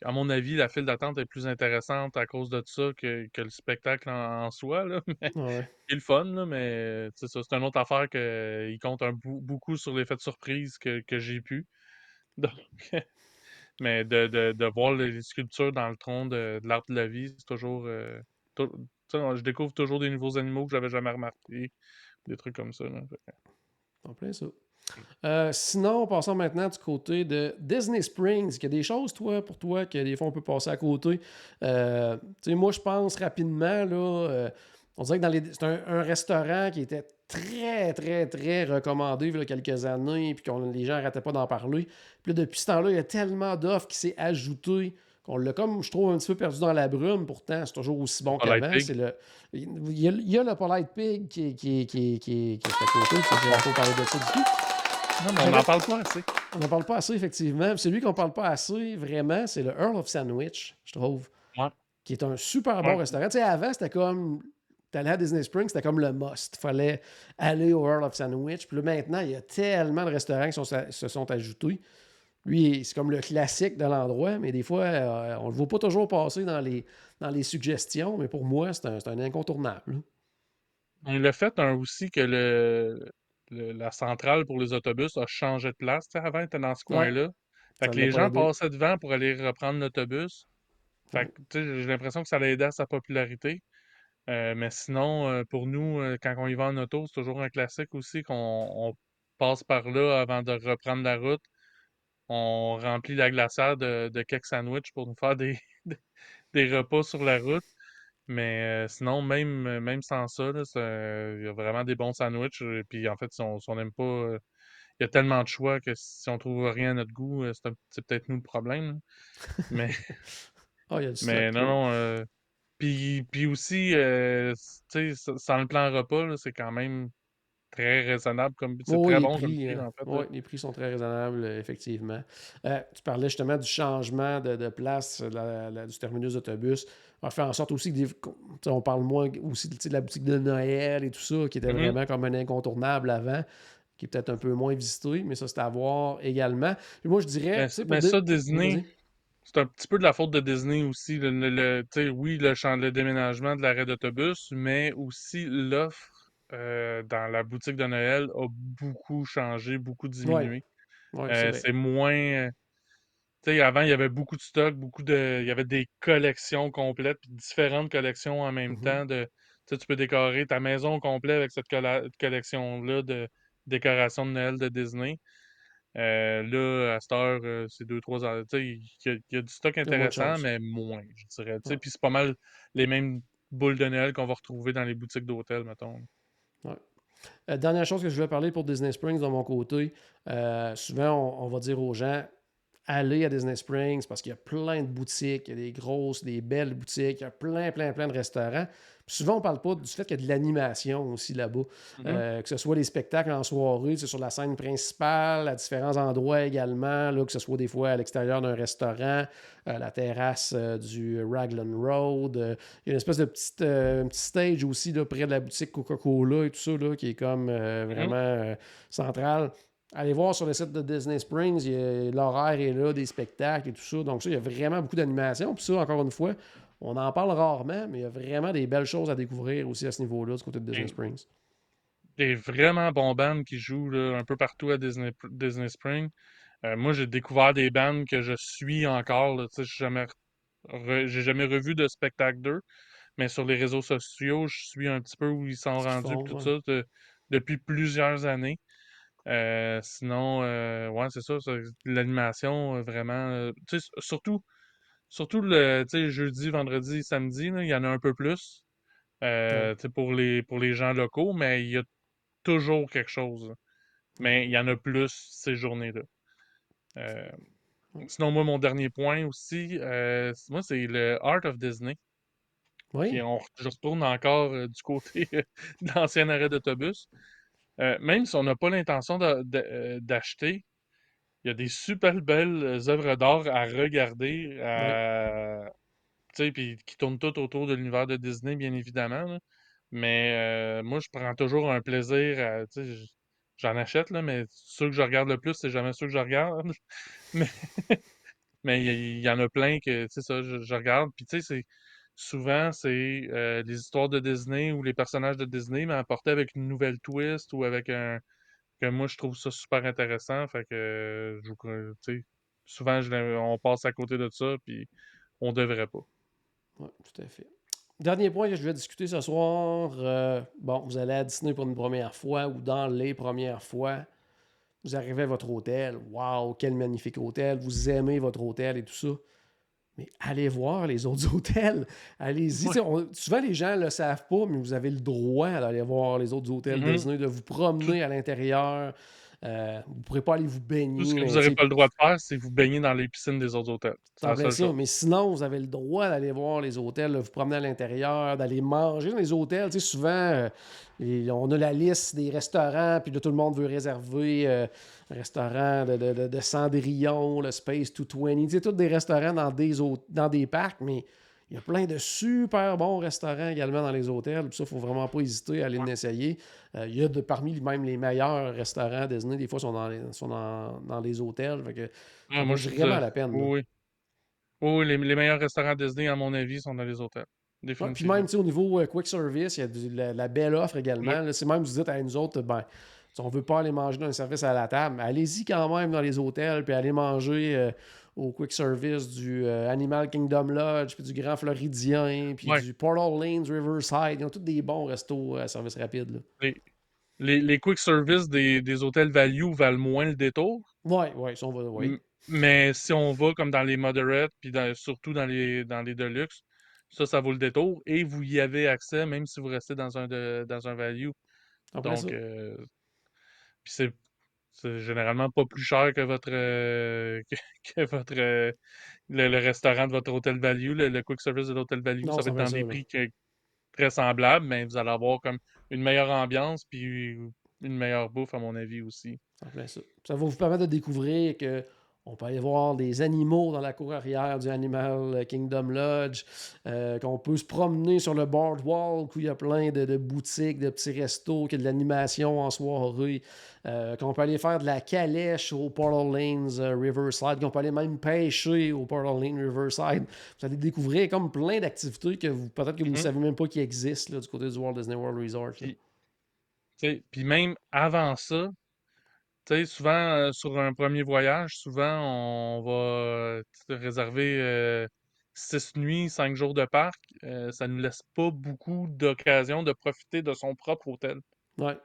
À mon avis, la file d'attente est plus intéressante à cause de ça que, le spectacle en, soi. Là. C'est le fun, mais c'est ça. C'est une autre affaire qu'il compte beaucoup sur l'effet de surprise que, j'ai pu. mais de, voir les sculptures dans le tronc de, l'arbre de la vie, c'est toujours. Euh, je découvre toujours des nouveaux animaux que j'avais jamais remarqués des trucs comme ça. En plein ça. Euh, sinon, passons maintenant du côté de Disney Springs. Il y a des choses, toi, pour toi, que des fois on peut passer à côté. Euh, moi, je pense rapidement, là, euh, on dirait que dans les, c'est un, restaurant qui était très, très, très recommandé il y a quelques années, puis que les gens n'arrêtaient pas d'en parler. Puis depuis ce temps-là, il y a tellement d'offres qui s'est ajouté on l'a comme, je trouve, un petit peu perdu dans la brume. Pourtant, c'est toujours aussi bon qu'avant. Le... Il, y a, il y a le Polite Pig qui, qui, qui, qui, est à côté. Je parler de ça du tout. Non, mais on n'en parle pas assez. On n'en parle pas assez, effectivement. Celui qu'on ne parle pas assez, vraiment, c'est le Earl of Sandwich, je trouve. Ouais. Qui est un super bon restaurant. Tu sais, avant, c'était comme. T'allais à Disney Springs, c'était comme le must. Il fallait aller au Earl of Sandwich. Puis là, maintenant, il y a tellement de restaurants qui se sont ajoutés. Lui, c'est comme le classique de l'endroit, mais des fois, euh, on ne le voit pas toujours passer dans les, dans les suggestions, mais pour moi, c'est un, incontournable. Le fait hein, aussi que le, la centrale pour les autobus a changé de place. avant, il était dans ce coin-là. Fait que les gens passaient devant pour aller reprendre l'autobus. Fait j'ai l'impression que ça a aidé à sa popularité. Euh, mais sinon, euh, pour nous, quand on y va en auto, c'est toujours un classique aussi qu'on passe par là avant de reprendre la route on remplit la glacière de, de quelques sandwichs pour nous faire des, des repas sur la route. Mais euh, sinon, même, même sans ça, il y a vraiment des bons sandwichs. Et puis en fait, si on n'aime pas, euh, il y a tellement de choix que si on trouve rien à notre goût, euh, c'est peut-être nous le problème. Mais, oh, mais non, non. puis, puis aussi, tu sais, sans le plan repas, c'est quand même très raisonnable. Comme, c'est très bon prix, euh, Oui, les prix sont très raisonnables, effectivement. Euh, tu parlais justement du changement de, place du terminus d'autobus. On fait en sorte aussi que on parle moins aussi de la boutique de Noël et tout ça, qui était mm-hmm. vraiment comme un incontournable avant, qui est peut-être un peu moins visité, mais ça, c'est à voir également. moi, je dirais. Mais, mais ça, Disney. C'est un petit peu de la faute de Disney aussi. Le, oui, le, le déménagement de l'arrêt d'autobus, mais aussi l'offre euh, dans la boutique de Noël a beaucoup changé, beaucoup diminué. Euh, c'est moins. Euh, tu sais, avant, il y avait beaucoup de stock, beaucoup de. Il y avait des collections complètes, puis différentes collections en même mm-hmm. temps. De, tu peux décorer ta maison complète avec cette collection-là de décoration de Noël de Disney. Euh, là, à cette heure, euh, c'est deux, trois ans. Tu sais, il y, y a du stock intéressant, mais moins, je dirais. Puis c'est pas mal les mêmes boules de Noël qu'on va retrouver dans les boutiques d'hôtel, mettons. Euh, dernière chose que je voulais parler pour Disney Springs de mon côté, euh, souvent on va dire aux gens allez à Disney Springs parce qu'il y a plein de boutiques, il y a des grosses, des belles boutiques, il y a plein, plein, plein de restaurants. Puis souvent, on ne parle pas du fait qu'il y a de l'animation aussi là-bas. Mhm. Euh, que ce soit les spectacles en soirée, sur la scène principale, à différents endroits également, là, que ce soit des fois à l'extérieur d'un restaurant, euh, la terrasse euh, du Raglan Road. euh, il y a une espèce de petite, petit stage aussi là, près de la boutique Coca-Cola et tout ça, là, qui est comme euh, vraiment euh, central. Allez voir sur le site de Disney Springs, l'horaire est là, des spectacles et tout ça. Donc ça, il y a vraiment beaucoup d'animation. Puis ça, encore une fois, on en parle rarement, mais il y a vraiment des belles choses à découvrir aussi à ce niveau-là, du côté de Disney Springs. Des vraiment bons bands qui jouent là, un peu partout à Disney, Disney Spring. Euh, moi, j'ai découvert des bands que je suis encore. sais, j'ai jamais, re- j'ai jamais revu de spectacle d'eux, mais sur les réseaux sociaux, je suis un petit peu où ils sont rendus, tout ouais. ça, de- depuis plusieurs années. Euh, sinon, euh, ouais, c'est ça, ça, l'animation, euh, vraiment. tu sais, s- surtout, surtout le jeudi, vendredi, samedi, là, il y en a un peu plus pour les, pour les gens locaux, mais il y a toujours quelque chose. Mais il y en a plus ces journées-là. Sinon, moi, mon dernier point aussi, moi, c'est le Art of Disney. Oui, Puis on, je retourne encore du côté de l'ancien arrêt d'autobus. Euh, même si on n'a pas l'intention euh, d'acheter, il y a des super belles euh, œuvres d'art à regarder, à- puis qui tournent tout autour de l'univers de Disney, bien évidemment. là. Mais euh, moi, je prends toujours un plaisir à, j'en achète, là, mais ceux que je regarde le plus, c'est jamais ceux que je regarde. Mais mais il y, en a plein que, ça, je, je regarde. Puis, tu sais, c'est souvent, c'est euh, les histoires de Disney ou les personnages de Disney, mais apportés avec une nouvelle twist ou avec un. que moi, je trouve ça super intéressant. Fait que, euh, je, souvent, on passe à côté de ça, puis on devrait pas. Oui, tout à fait. Dernier point que je vais discuter ce soir. euh, bon, vous allez à Disney pour une première fois ou dans les premières fois. Vous arrivez à votre hôtel. Waouh, quel magnifique hôtel. Vous aimez votre hôtel et tout ça. Mais allez voir les autres hôtels. Allez-y. Ouais. On- Souvent, les gens ne le savent pas, mais vous avez le droit d'aller voir les autres hôtels Mhm. Disney, de vous promener à l'intérieur. Euh, vous ne pourrez pas aller vous baigner. Tout ce que vous n'aurez pas le droit de faire, c'est vous baigner dans les piscines des autres hôtels. Ça. chose. Mais sinon, vous avez le droit d'aller voir les hôtels, de vous promener à l'intérieur, d'aller manger dans les hôtels. Tu sais, souvent, euh, on a la liste des restaurants, puis là, tout le monde veut réserver euh, un restaurant de, de, de- de Cendrillon, le Space 220. Tu sais, tous des restaurants dans des, dans des parcs, mais il y a plein de super bons restaurants également dans les hôtels. Puis ça, il ne faut vraiment pas hésiter à aller l'essayer. Euh, il y a de, parmi même les meilleurs restaurants Disney, des fois, sont dans les, sont dans, dans les hôtels. Fait que, Ah, ça moi, je vraiment la peine. Oui, oui. Les, les meilleurs restaurants Disney, à mon avis, sont dans les hôtels. Ouais, puis même au niveau euh, quick service, il y a la, la belle offre également. Là. C'est même, vous dites à nous autres, ben, si on veut pas aller manger dans un service à la table, allez-y quand même dans les hôtels, puis allez manger euh, au quick service du euh, Animal Kingdom Lodge, puis du Grand Floridien, puis Ouais. du Portal Lanes, Riverside. Ils ont tous des bons restos à service rapide. Là. Les, les, les quick service des, des hôtels value valent moins le détour. Ouais, ouais, ça, on va. ouais. Mais si on va comme dans les moderates, puis dans- surtout dans les, dans les deluxe, ça, ça vaut le détour. Et vous y avez accès, même si vous restez dans un, de, dans un value. Après. Donc, euh, c'est c'est généralement pas plus cher que votre euh, que, que votre euh, le, le restaurant de votre hôtel value, le, le quick service de l'hôtel value, Non, ça va être dans des prix que- très semblables, mais vous allez avoir comme une meilleure ambiance puis une meilleure bouffe à mon avis aussi. Ça. Ça va vous permettre de découvrir que on peut aller voir des animaux dans la cour arrière du Animal Kingdom Lodge, euh, qu'on peut se promener sur le boardwalk où il y a plein de, de boutiques, de petits restos, qu'il y a de l'animation en soirée, euh, qu'on peut aller faire de la calèche au Portal Lanes euh, Riverside, qu'on peut aller même pêcher au Portal Lane Riverside. Vous allez découvrir comme plein d'activités que vous peut-être que vous ne Mhm. savez même pas qui existent là, du côté du Walt Disney World Resort. Puis même avant ça, tu sais, souvent euh, sur un premier voyage, souvent on va euh, tu sais, réserver euh, six nuits, cinq jours de parc. Euh, ça nous laisse pas beaucoup d'occasion de profiter de son propre hôtel. Ouais.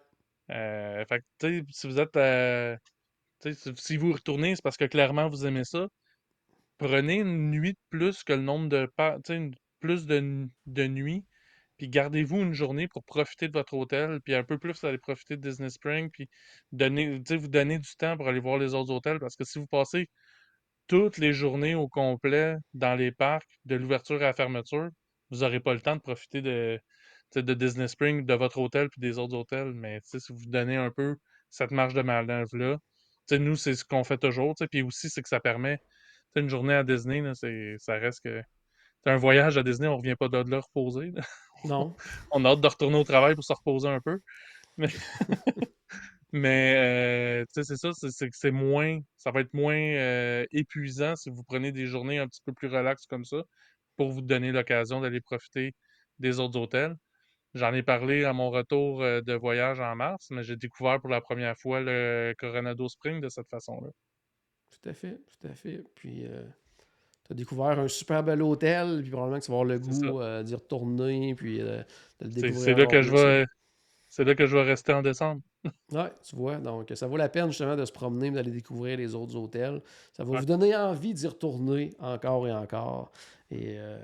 Euh, fait que, tu sais, si vous êtes, tu Tu sais, si si vous retournez, c'est parce que clairement vous aimez ça. Prenez une nuit de plus que le nombre de pa tu sais, une plus de n de nuits, puis gardez-vous une journée pour profiter de votre hôtel, puis un peu plus aller profiter de Disney Springs, puis vous donner du temps pour aller voir les autres hôtels. Parce que si vous passez toutes les journées au complet dans les parcs, de l'ouverture à la fermeture, vous aurez pas le temps de profiter de Disney Springs, de votre hôtel puis des autres hôtels. Mais si vous donnez un peu cette marge de manœuvre-là, nous, c'est ce qu'on fait toujours, puis aussi, c'est que ça permet une journée à Disney, ça reste que un voyage à Disney, on revient pas de là reposer. Non. On a hâte de retourner au travail pour se reposer un peu. Mais mais sais, c'est ça, c'est que c'est moins ça va être moins, heu, épuisant si vous prenez des journées un petit peu plus relax comme ça, pour vous donner l'occasion d'aller profiter des autres hôtels. J'en ai parlé à mon retour, heu, de voyage en mars, mais j'ai découvert pour la première fois le Coronado Springs de cette façon-là. Tout à fait, tout à fait. Puis, euh, tu as découvert un super bel hôtel, puis probablement que tu vas avoir le goût euh, d'y retourner, puis euh, de le C'est découvrir c'est là que je vais c'est là que je vais rester en décembre. Ouais, tu vois, donc ça vaut la peine justement de se promener, d'aller découvrir les autres hôtels. Ça va Ouais. vous donner envie d'y retourner encore et encore. Et euh,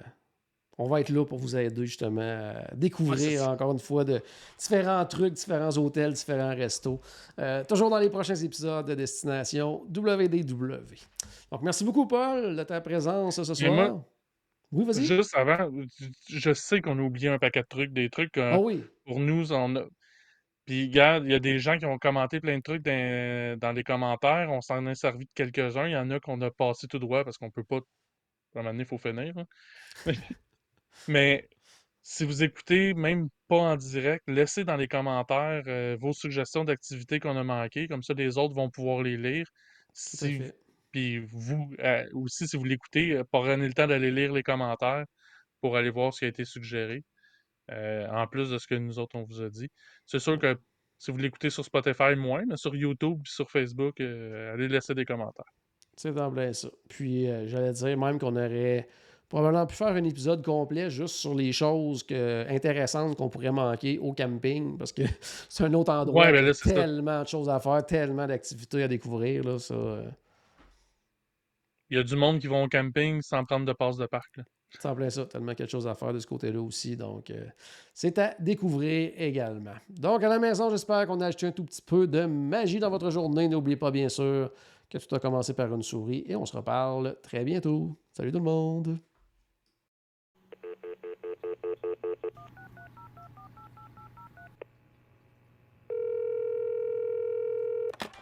on va être là pour vous aider justement à découvrir encore une fois de différents trucs, différents hôtels, différents restos. Euh, toujours dans les prochains épisodes de Destination WDW. Donc merci beaucoup Paul de ta présence ce moi? soir. Oui, vas-y. Juste avant, je sais qu'on a oublié un paquet de trucs, des trucs que Ah oui, pour nous, on a puis regarde, il y a des gens qui ont commenté plein de trucs dans dans les commentaires, on s'en a servi de quelques-uns, il y en a qu'on a passé tout droit parce qu'on peut pas à un moment donné, il faut finir, là. Mais si vous écoutez même pas en direct, laissez dans les commentaires, heu, vos suggestions d'activités qu'on a manquées, comme ça les autres vont pouvoir les lire. Si puis vous, heu, aussi si vous l'écoutez, heu, prenez le temps d'aller lire les commentaires pour aller voir ce qui a été suggéré, en plus de ce que nous autres on vous a dit. C'est sûr que si vous l'écoutez sur Spotify, moins, mais sur YouTube puis sur Facebook, allez laisser des commentaires. C'est plein ça. Puis euh, j'allais dire même qu'on aurait probablement pu faire un épisode complet juste sur les choses que, intéressantes qu'on pourrait manquer au camping, parce que c'est un autre endroit Ouais, ben qui a là, ça. tellement de choses à faire, tellement d'activités à découvrir. Là, ça, euh, Il y a du monde qui vont au camping sans prendre de passe de parc, là. en plein ça, tellement quelque chose à faire de ce côté-là aussi. Donc, euh, c'est à découvrir également. Donc, à la maison, j'espère qu'on a acheté un tout petit peu de magie dans votre journée. N'oubliez pas, bien sûr, que tout a commencé par une souris et on se reparle très bientôt. Salut tout le monde!